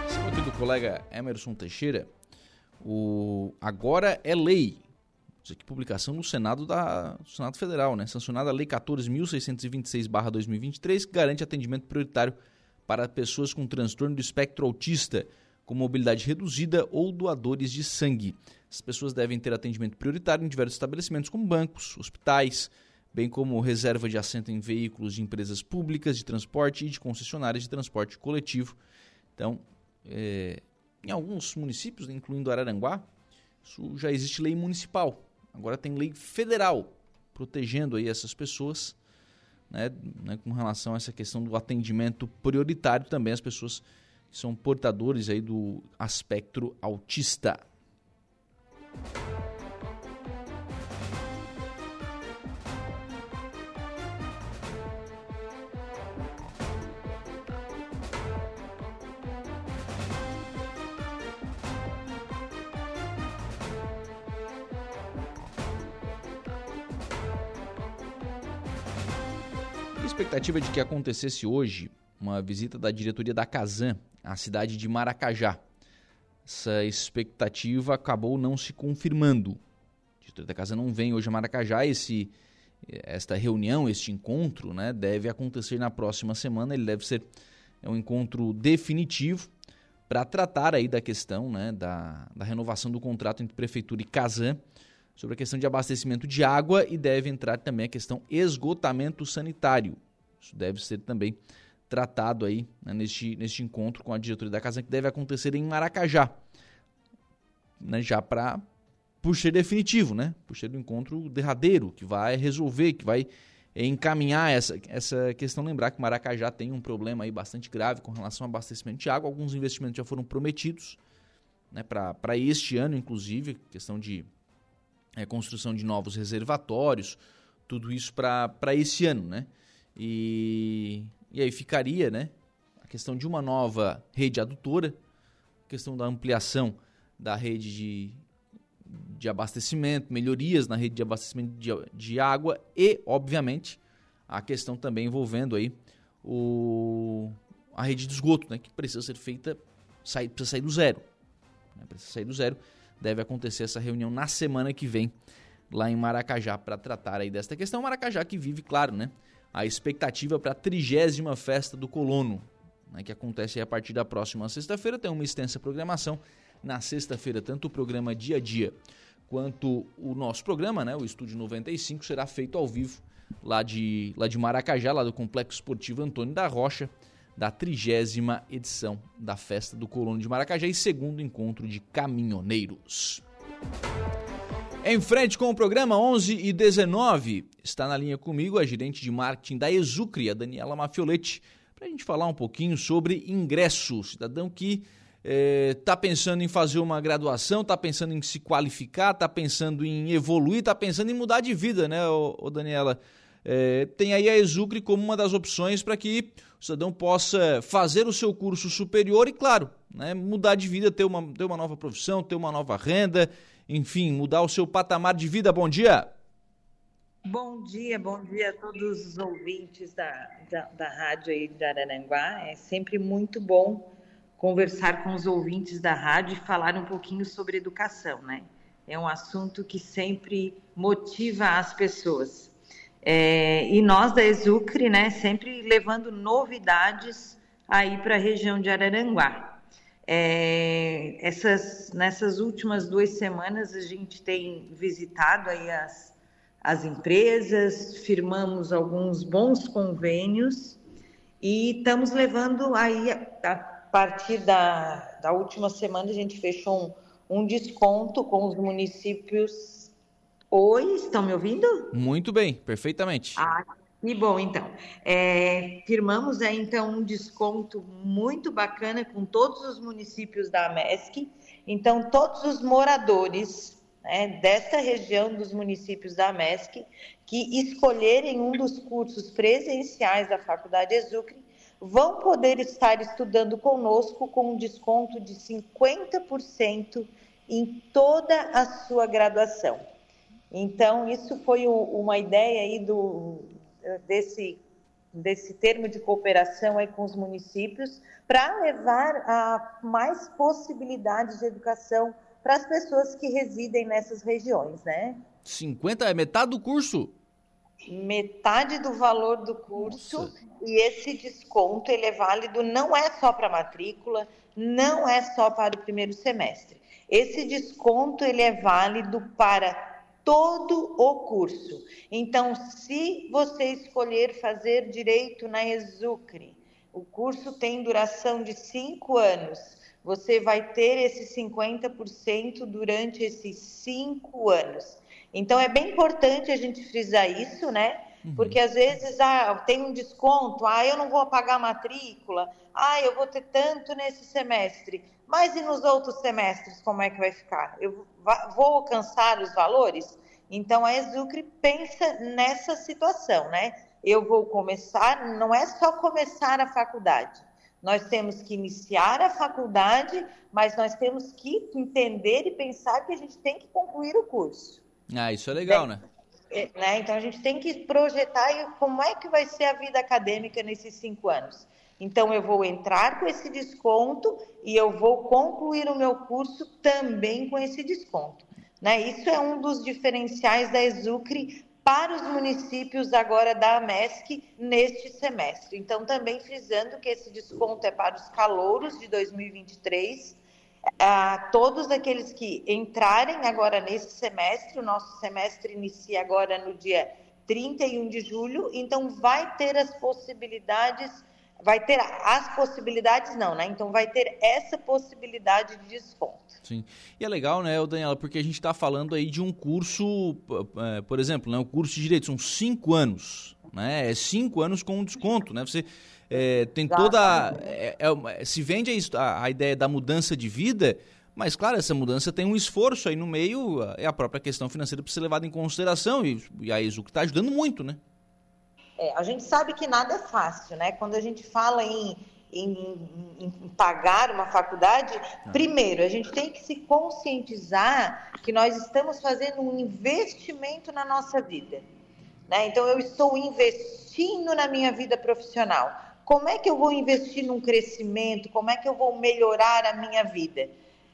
Segundo aqui do colega Emerson Teixeira, o agora é lei. Isso aqui publicação no Senado da do Senado Federal, né? Sancionada a Lei 14.626/2023, que garante atendimento prioritário para pessoas com transtorno do espectro autista com mobilidade reduzida ou doadores de sangue. As pessoas devem ter atendimento prioritário em diversos estabelecimentos, como bancos, hospitais, bem como reserva de assento em veículos de empresas públicas de transporte e de concessionárias de transporte coletivo. Então, é, em alguns municípios, incluindo Araranguá, isso já existe lei municipal. Agora tem lei federal protegendo aí essas pessoas, né, né, com relação a essa questão do atendimento prioritário também às pessoas que são portadores aí do aspecto autista. Expectativa de que acontecesse hoje uma visita da diretoria da Casan à cidade de Maracajá. Essa expectativa acabou não se confirmando. A diretoria da Casan não vem hoje a Maracajá. Esse, esta reunião, este encontro, né, deve acontecer na próxima semana. Ele deve ser é um encontro definitivo para tratar aí da questão né, da, da renovação do contrato entre prefeitura e Casan sobre a questão de abastecimento de água e deve entrar também a questão esgotamento sanitário. Isso deve ser também tratado aí né, neste, neste encontro com a diretoria da casa que deve acontecer em Maracajá. Né, já para por ser definitivo, né? Por ser um encontro derradeiro, que vai resolver, que vai encaminhar essa, essa questão. Lembrar que Maracajá tem um problema aí bastante grave com relação ao abastecimento de água. Alguns investimentos já foram prometidos né, para este ano, inclusive, questão de é, construção de novos reservatórios, tudo isso para esse ano, né? E e aí ficaria, né, a questão de uma nova rede adutora, a questão da ampliação da rede de, de abastecimento, melhorias na rede de abastecimento de, de água e, obviamente, a questão também envolvendo aí o, a rede de esgoto, né, que precisa ser feita, sair, precisa sair do zero. Né, precisa sair do zero. Deve acontecer essa reunião na semana que vem lá em Maracajá para tratar aí desta questão. Maracajá que vive, claro, né, a expectativa para a trigésima festa do colono, né, que acontece a partir da próxima sexta-feira. Tem uma extensa programação. Na sexta-feira, tanto o programa Dia a Dia quanto o nosso programa, né, o Estúdio 95, será feito ao vivo lá de, lá de Maracajá, lá do Complexo Esportivo Antônio da Rocha, da trigésima edição da Festa do Colono de Maracajá e segundo encontro de caminhoneiros. Em frente com o programa 11 e 19, está na linha comigo a gerente de marketing da Exucre, a Daniela Mafioletti, para a gente falar um pouquinho sobre ingresso. Cidadão que está eh, pensando em fazer uma graduação, está pensando em se qualificar, está pensando em evoluir, está pensando em mudar de vida, né, ô, ô Daniela? É, tem aí a Exucre como uma das opções para que o cidadão possa fazer o seu curso superior e, claro, né, mudar de vida, ter uma, ter uma nova profissão, ter uma nova renda enfim, mudar o seu patamar de vida. Bom dia! Bom dia, bom dia a todos os ouvintes da, da, da rádio aí de Araranguá. É sempre muito bom conversar com os ouvintes da rádio e falar um pouquinho sobre educação, né? É um assunto que sempre motiva as pessoas. É, e nós da Exucre, né, sempre levando novidades aí para a região de Araranguá. É, essas, nessas últimas duas semanas a gente tem visitado aí as, as empresas, firmamos alguns bons convênios e estamos levando aí, a, partir da, da última semana, a gente fechou um, um desconto com os municípios. Oi, estão me ouvindo? Muito bem, perfeitamente. Ah, E bom, então, é, firmamos aí então um desconto muito bacana com todos os municípios da MESC. Então, todos os moradores né, desta região dos municípios da MESC que escolherem um dos cursos presenciais da Faculdade Exucre vão poder estar estudando conosco com um desconto de 50% em toda a sua graduação. Então, isso foi uma ideia aí do, desse, desse termo de cooperação aí com os municípios para levar a mais possibilidades de educação para as pessoas que residem nessas regiões, né? 50 é metade do curso? Metade do valor do curso Nossa. e esse desconto ele é válido não é só para matrícula, não é só para o primeiro semestre. Esse desconto ele é válido para todo o curso. Então, se você escolher fazer direito na Exucre, o curso tem duração de cinco anos. Você vai ter esse 50% durante esses cinco anos. Então, é bem importante a gente frisar isso, né? Uhum. Porque às vezes ah, tem um desconto, ah, eu não vou pagar a matrícula, ah, eu vou ter tanto nesse semestre. Mas e nos outros semestres, como é que vai ficar? Eu vou alcançar os valores? Então, a Exucre pensa nessa situação, né? Eu vou começar, não é só começar a faculdade. Nós temos que iniciar a faculdade, mas nós temos que entender e pensar que a gente tem que concluir o curso. Ah, isso é legal, né? É, né? Então, a gente tem que projetar como é que vai ser a vida acadêmica nesses cinco anos. Então, eu vou entrar com esse desconto e eu vou concluir o meu curso também com esse desconto. Né? Isso é um dos diferenciais da Exucre para os municípios agora da AMESC neste semestre. Então, também frisando que esse desconto é para os calouros de 2023, a todos aqueles que entrarem agora nesse semestre, o nosso semestre inicia agora no dia 31 de julho, então vai ter as possibilidades vai ter as possibilidades não, né? Então vai ter essa possibilidade de desconto. Sim. E é legal, né, Daniela, porque a gente está falando aí de um curso, é, por exemplo, né, um curso de direito, são cinco anos, né? É cinco anos com um desconto, né? Você é, tem toda... É, é, se vende a, a ideia da mudança de vida, mas, claro, essa mudança tem um esforço aí no meio, é a própria questão financeira para ser levada em consideração, e, e a ESUC está ajudando muito, né? É, a gente sabe que nada é fácil, né? Quando a gente fala em, em, em pagar uma faculdade, ah. primeiro, a gente tem que se conscientizar que nós estamos fazendo um investimento na nossa vida. Né? Então, eu estou investindo na minha vida profissional. Como é que eu vou investir num crescimento? Como é que eu vou melhorar a minha vida?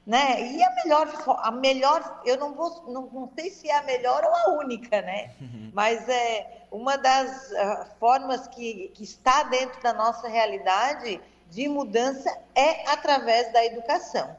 Né? E a melhor, a melhor, eu não vou, não, não sei se é a melhor ou a única, né? Mas é uma das uh, formas que, que está dentro da nossa realidade de mudança é através da educação.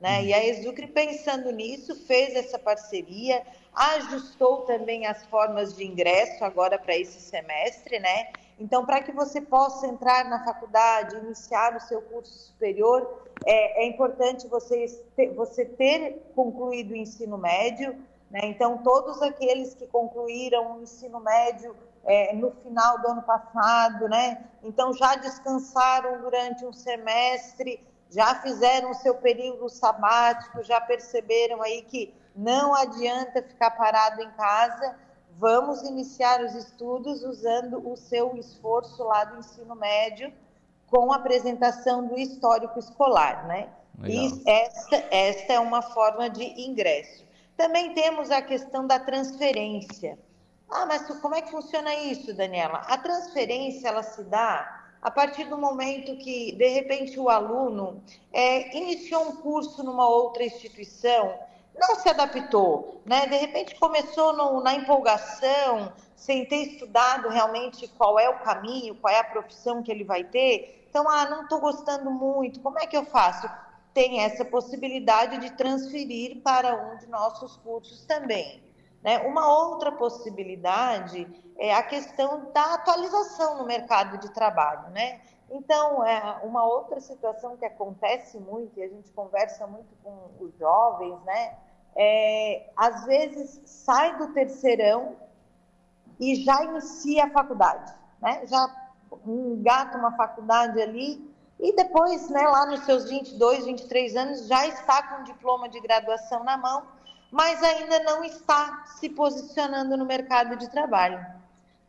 Né? Uhum. E a Exucre, pensando nisso, fez essa parceria, ajustou também as formas de ingresso agora para esse semestre, né? Então, para que você possa entrar na faculdade, iniciar o seu curso superior, é, é importante você ter, você ter concluído o ensino médio. Né? Então, todos aqueles que concluíram o ensino médio é, no final do ano passado, né? então já descansaram durante um semestre, já fizeram o seu período sabático, já perceberam aí que não adianta ficar parado em casa vamos iniciar os estudos usando o seu esforço lá do ensino médio com a apresentação do histórico escolar, né? Legal. E esta, esta é uma forma de ingresso. Também temos a questão da transferência. Ah, mas como é que funciona isso, Daniela? A transferência ela se dá a partir do momento que, de repente, o aluno é, iniciou um curso numa outra instituição não se adaptou, né? De repente começou no, na empolgação, sem ter estudado realmente qual é o caminho, qual é a profissão que ele vai ter. Então, ah, não estou gostando muito, como é que eu faço? Tem essa possibilidade de transferir para um de nossos cursos também. Né? Uma outra possibilidade é a questão da atualização no mercado de trabalho, né? Então, é uma outra situação que acontece muito, e a gente conversa muito com os jovens, né? é, às vezes sai do terceirão, e já inicia a faculdade, né? Já engata uma faculdade ali e depois, né, lá nos seus 22, 23 anos, já está com um diploma de graduação na mão, mas ainda não está se posicionando no mercado de trabalho.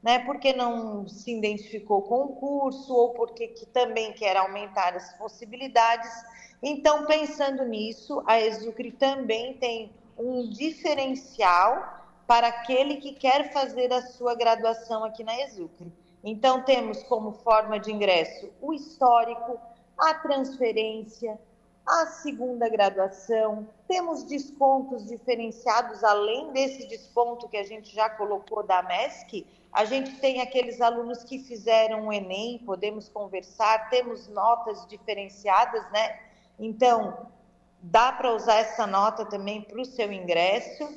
Né, porque não se identificou com o curso ou porque que também quer aumentar as possibilidades. Então, pensando nisso, a Exucre também tem um diferencial para aquele que quer fazer a sua graduação aqui na Exucre. Então, temos como forma de ingresso o histórico, a transferência, a segunda graduação, temos descontos diferenciados, além desse desconto que a gente já colocou da MESC, a gente tem aqueles alunos que fizeram o Enem, podemos conversar, temos notas diferenciadas, né? Então, dá para usar essa nota também para o seu ingresso.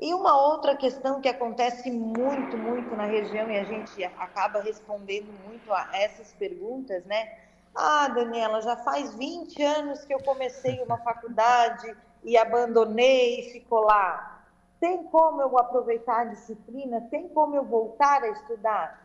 E uma outra questão que acontece muito, muito na região, e a gente acaba respondendo muito a essas perguntas, né? Ah, Daniela, já faz 20 anos que eu comecei uma faculdade e abandonei e ficou lá. Tem como eu aproveitar a disciplina? Tem como eu voltar a estudar?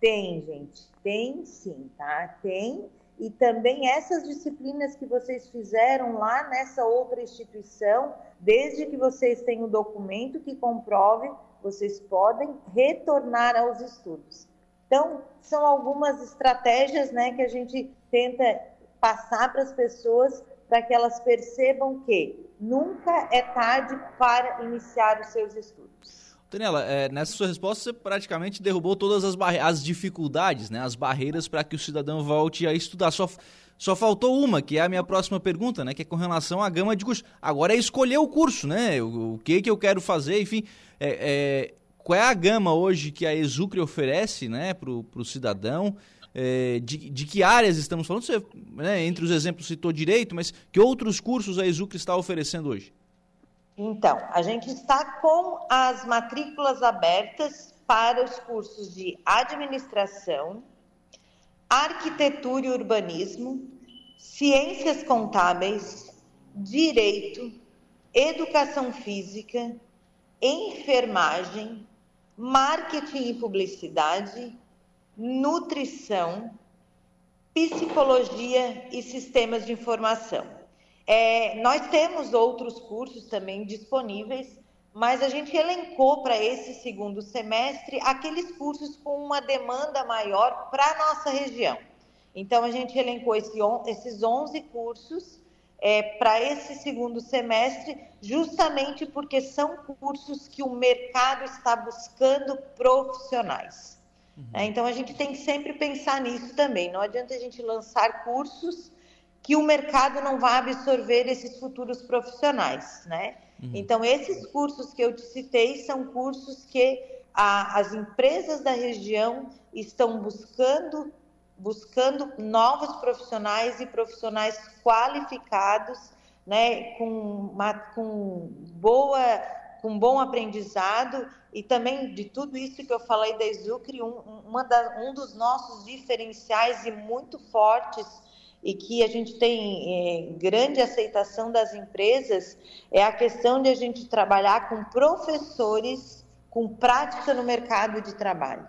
Tem, gente. Tem sim, tá? Tem. E também essas disciplinas que vocês fizeram lá nessa outra instituição, desde que vocês tenham o documento que comprove, vocês podem retornar aos estudos. Então, são algumas estratégias né, que a gente tenta passar para as pessoas para que elas percebam que nunca é tarde para iniciar os seus estudos. Daniela, é, nessa sua resposta você praticamente derrubou todas as, as dificuldades, né, as barreiras para que o cidadão volte a estudar. Só, só faltou uma, que é a minha próxima pergunta, né, que é com relação à gama de cursos. Agora é escolher o curso, né, o, o que que eu quero fazer, enfim. É, é, qual é a gama hoje que a Exucre oferece né, para o cidadão? É, de, de, que áreas estamos falando? Você, né, entre os exemplos, citou direito, mas que outros cursos a Exucre está oferecendo hoje? Então, a gente está com as matrículas abertas para os cursos de administração, arquitetura e urbanismo, ciências contábeis, direito, educação física, enfermagem, marketing e publicidade, nutrição, psicologia e sistemas de informação. É, nós temos outros cursos também disponíveis, mas a gente elencou para esse segundo semestre aqueles cursos com uma demanda maior para a nossa região. Então, a gente elencou esse, esses 11 cursos é, para esse segundo semestre, justamente porque são cursos que o mercado está buscando profissionais. Uhum. É, então a gente tem que sempre pensar nisso também. Não adianta a gente lançar cursos que o mercado não vai absorver esses futuros profissionais, né? Uhum. Então esses cursos que eu te citei são cursos que a, as empresas da região estão buscando buscando novos profissionais e profissionais qualificados, né, com, uma, com boa, com bom aprendizado e também de tudo isso que eu falei da Exucre, um, uma da, um dos nossos diferenciais e muito fortes e que a gente tem é, grande aceitação das empresas é a questão de a gente trabalhar com professores com prática no mercado de trabalho.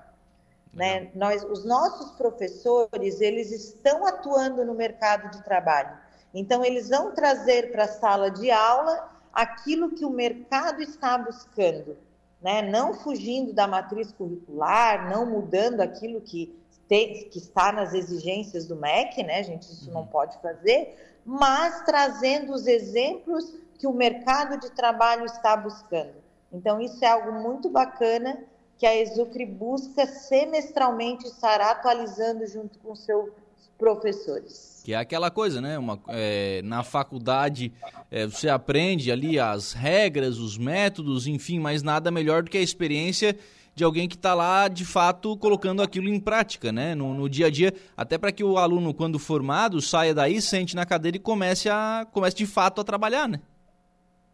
Né? Nós, os nossos professores, eles estão atuando no mercado de trabalho. Então, eles vão trazer para a sala de aula aquilo que o mercado está buscando, né? não fugindo da matriz curricular, não mudando aquilo que, tem, que está nas exigências do MEC, né, gente? Isso não uhum. pode fazer, mas trazendo os exemplos que o mercado de trabalho está buscando. Então, isso é algo muito bacana que a Exucre busca semestralmente estar atualizando junto com seus professores. Que é aquela coisa, né? Uma, é, na faculdade é, você aprende ali as regras, os métodos, enfim, mas nada melhor do que a experiência de alguém que está lá de fato colocando aquilo em prática, né? No, no dia a dia, até para que o aluno, quando formado, saia daí, sente na cadeira e comece a comece de fato a trabalhar, né?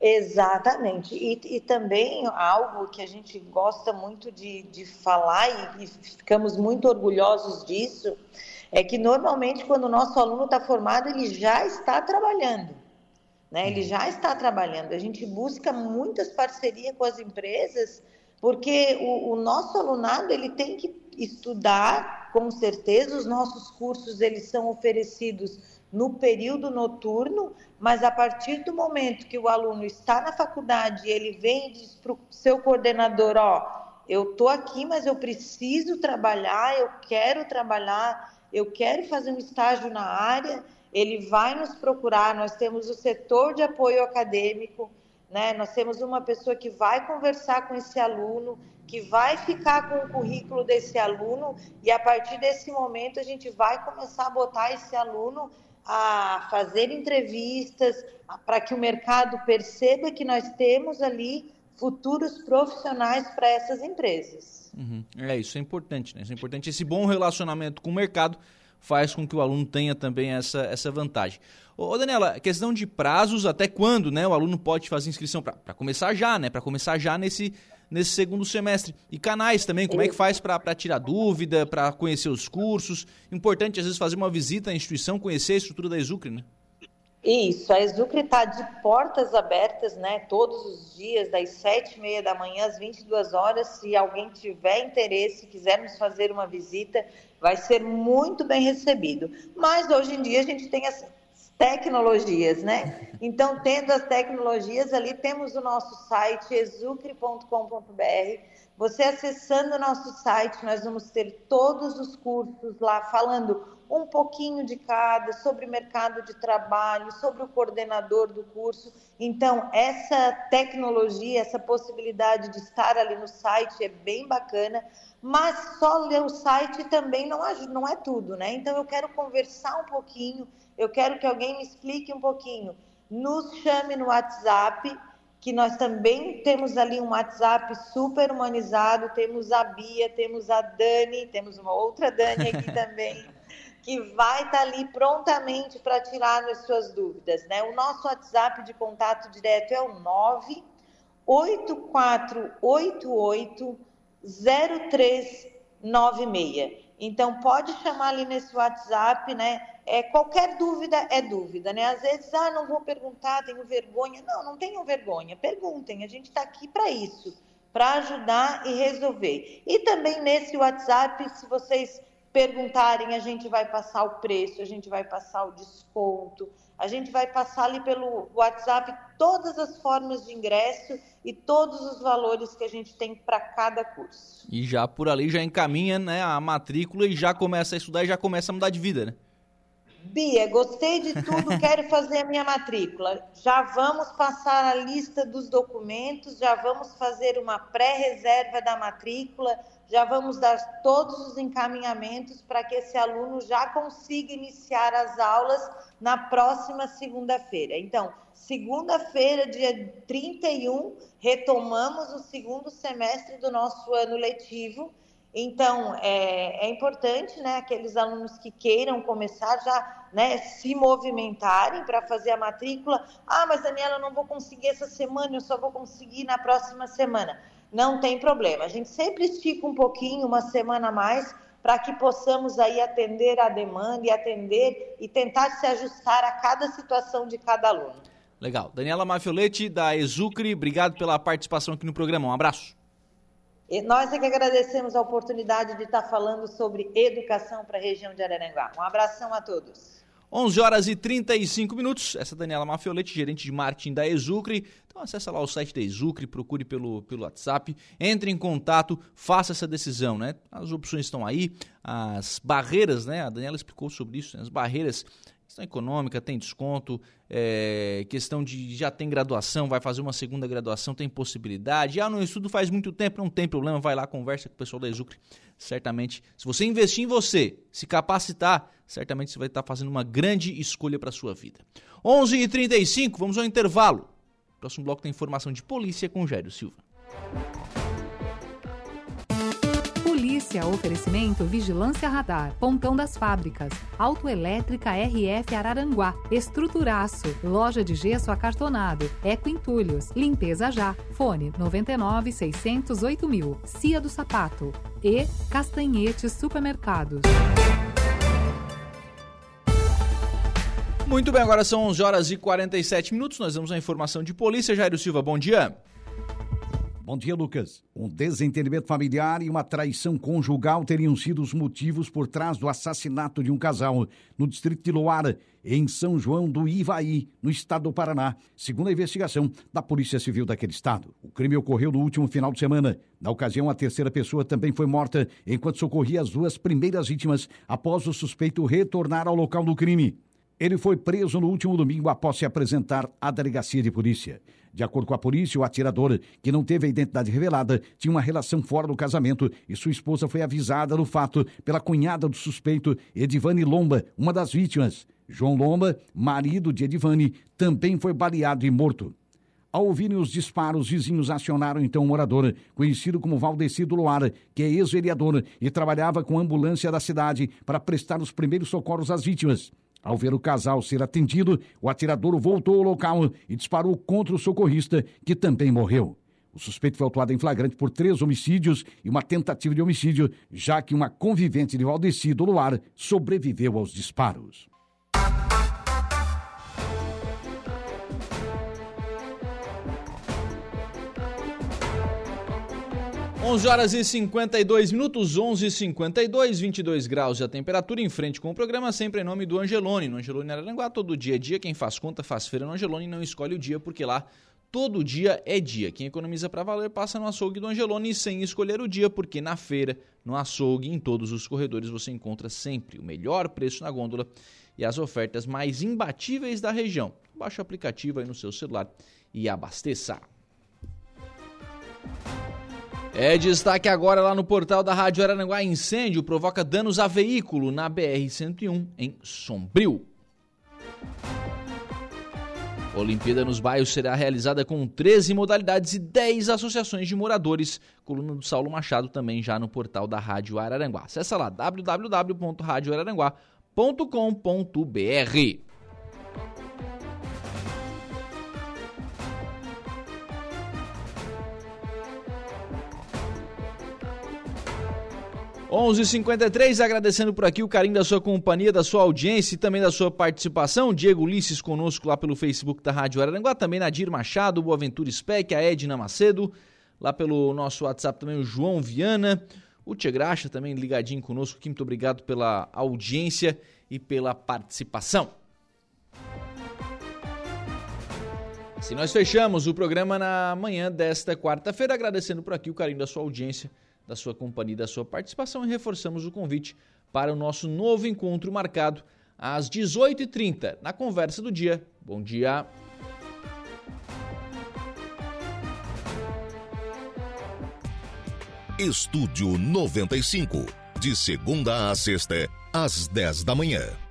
Exatamente. E, e, também algo que a gente gosta muito de, de falar e, e, ficamos muito orgulhosos disso é que normalmente quando o nosso aluno está formado, ele já está trabalhando. Né? Ele uhum. já está trabalhando. A gente busca muitas parcerias com as empresas porque o, o nosso alunado ele tem que estudar, com certeza, os nossos cursos eles são oferecidos no período noturno, mas a partir do momento que o aluno está na faculdade, ele vem e diz para o seu coordenador, ó, eu estou aqui, mas eu preciso trabalhar, eu quero trabalhar, eu quero fazer um estágio na área, ele vai nos procurar, nós temos o setor de apoio acadêmico, né? Nós temos uma pessoa que vai conversar com esse aluno, que vai ficar com o currículo desse aluno e a partir desse momento a gente vai começar a botar esse aluno a fazer entrevistas para que o mercado perceba que nós temos ali futuros profissionais para essas empresas. Uhum. É isso, é importante, né? Isso é importante. Esse bom relacionamento com o mercado faz com que o aluno tenha também essa, essa vantagem. Ô, Daniela, questão de prazos, até quando né, o aluno pode fazer inscrição? Para começar já, né? Para começar já nesse, nesse segundo semestre. E canais também, como é que faz para tirar dúvida, para conhecer os cursos? Importante, às vezes, fazer uma visita à instituição, conhecer a estrutura da Exucre, né? Isso, a Exucre está de portas abertas, né? Todos os dias, das sete e meia da manhã às 22 horas. Se alguém tiver interesse, quiser nos fazer uma visita, vai ser muito bem recebido. Mas hoje em dia a gente tem as tecnologias, né? Então, tendo as tecnologias ali, temos o nosso site exucre.com.br. Você acessando o nosso site, nós vamos ter todos os cursos lá falando um pouquinho de cada, sobre mercado de trabalho, sobre o coordenador do curso. Então, essa tecnologia, essa possibilidade de estar ali no site é bem bacana, mas só ler o site também não, não é tudo, né? Então, eu quero conversar um pouquinho, eu quero que alguém me explique um pouquinho. Nos chame no WhatsApp, que nós também temos ali um WhatsApp super humanizado, temos a Bia, temos a Dani, temos uma outra Dani aqui também que vai estar tá ali prontamente para tirar as suas dúvidas. Né? O nosso WhatsApp de contato direto é o 98488 0396. Então pode chamar ali nesse WhatsApp, né? É, qualquer dúvida é dúvida, né? Às vezes, ah, não vou perguntar, tenho vergonha. Não, não tenham vergonha. Perguntem, a gente está aqui para isso, para ajudar e resolver. E também nesse WhatsApp, se vocês perguntarem, a gente vai passar o preço, a gente vai passar o desconto, a gente vai passar ali pelo WhatsApp todas as formas de ingresso e todos os valores que a gente tem para cada curso. E já por ali já encaminha né, a matrícula e já começa a estudar e já começa a mudar de vida, né? Bia, gostei de tudo, quero fazer a minha matrícula. Já vamos passar a lista dos documentos, já vamos fazer uma pré-reserva da matrícula, já vamos dar todos os encaminhamentos para que esse aluno já consiga iniciar as aulas na próxima segunda-feira. Então, segunda-feira, dia 31, retomamos o segundo semestre do nosso ano letivo. Então, é, é importante, né, aqueles alunos que queiram começar já, né, se movimentarem para fazer a matrícula. Ah, mas Daniela, eu não vou conseguir essa semana, eu só vou conseguir na próxima semana não tem problema. A gente sempre estica um pouquinho, uma semana a mais, para que possamos aí atender a demanda e atender e tentar se ajustar a cada situação de cada aluno. Legal. Daniela Mafioletti, da Exucre, obrigado pela participação aqui no programa. Um abraço. E nós é que agradecemos a oportunidade de estar falando sobre educação para a região de Araranguá. Um abração a todos. 11 horas e 35 minutos. Essa é Daniela Mafioletti, gerente de marketing da Exucre. Então acessa lá o site da Exucre, procure pelo, pelo WhatsApp, entre em contato, faça essa decisão, né? As opções estão aí, as barreiras, né? A Daniela explicou sobre isso, né? as barreiras questão econômica, tem desconto, é, questão de já tem graduação, vai fazer uma segunda graduação, tem possibilidade. Ah, no estudo faz muito tempo, não tem problema, vai lá, conversa com o pessoal da Exucre. Certamente, se você investir em você, se capacitar, certamente você vai estar fazendo uma grande escolha para a sua vida. 11 h 35 vamos ao intervalo. Próximo bloco tem informação de polícia com Jairo Silva. Polícia, oferecimento Vigilância Radar, Pontão das Fábricas, Autoelétrica RF Araranguá, Estruturaço, Loja de Gesso Acartonado, Eco Entulhos, Limpeza Já, Fone 99 608 mil, Cia do Sapato e Castanhetes Supermercados. Muito bem, agora são 11 horas e 47 minutos. Nós vamos à informação de polícia. Jairo Silva, bom dia. Bom dia, Lucas. Um desentendimento familiar e uma traição conjugal teriam sido os motivos por trás do assassinato de um casal no distrito de Loara, em São João do Ivaí, no estado do Paraná, segundo a investigação da Polícia Civil daquele estado. O crime ocorreu no último final de semana. Na ocasião, a terceira pessoa também foi morta enquanto socorria as duas primeiras vítimas após o suspeito retornar ao local do crime. Ele foi preso no último domingo após se apresentar à delegacia de polícia. De acordo com a polícia, o atirador, que não teve a identidade revelada, tinha uma relação fora do casamento e sua esposa foi avisada do fato pela cunhada do suspeito, Edivane Lomba, uma das vítimas. João Lomba, marido de Edivane, também foi baleado e morto. Ao ouvirem os disparos, vizinhos acionaram então o morador, conhecido como Valdecido Loara, que é ex-vereador e trabalhava com a ambulância da cidade para prestar os primeiros socorros às vítimas. Ao ver o casal ser atendido, o atirador voltou ao local e disparou contra o socorrista, que também morreu. O suspeito foi autuado em flagrante por três homicídios e uma tentativa de homicídio, já que uma convivente de Valdeci do Luar sobreviveu aos disparos. 11 horas e 52 minutos, 11 e 52, 22 graus a temperatura em frente com o programa, sempre em nome do Angelone. No Angelone Araranguá, todo dia é dia. Quem faz conta faz feira no Angelone não escolhe o dia, porque lá todo dia é dia. Quem economiza para valer passa no açougue do Angelone sem escolher o dia, porque na feira, no açougue, em todos os corredores você encontra sempre o melhor preço na gôndola e as ofertas mais imbatíveis da região. Baixe o aplicativo aí no seu celular e abasteça. É destaque agora lá no portal da Rádio Araranguá: incêndio provoca danos a veículo na BR-101 em Sombrio. Olimpíada nos Bairros será realizada com 13 modalidades e 10 associações de moradores. Coluna do Saulo Machado também já no portal da Rádio Araranguá. Acesse lá www.radioararanguá.com.br. 11:53 agradecendo por aqui o carinho da sua companhia, da sua audiência e também da sua participação. Diego Ulisses conosco lá pelo Facebook da Rádio Araranguá, também Nadir Machado, Boaventura Speck, a Edna Macedo, lá pelo nosso WhatsApp também o João Viana, o Tia Graxa também ligadinho conosco. Muito obrigado pela audiência e pela participação. Assim nós fechamos o programa na manhã desta quarta-feira, agradecendo por aqui o carinho da sua audiência da sua companhia, da sua participação e reforçamos o convite para o nosso novo encontro marcado às 18h30 na conversa do dia. Bom dia. Estúdio 95, de segunda a sexta, às 10 da manhã.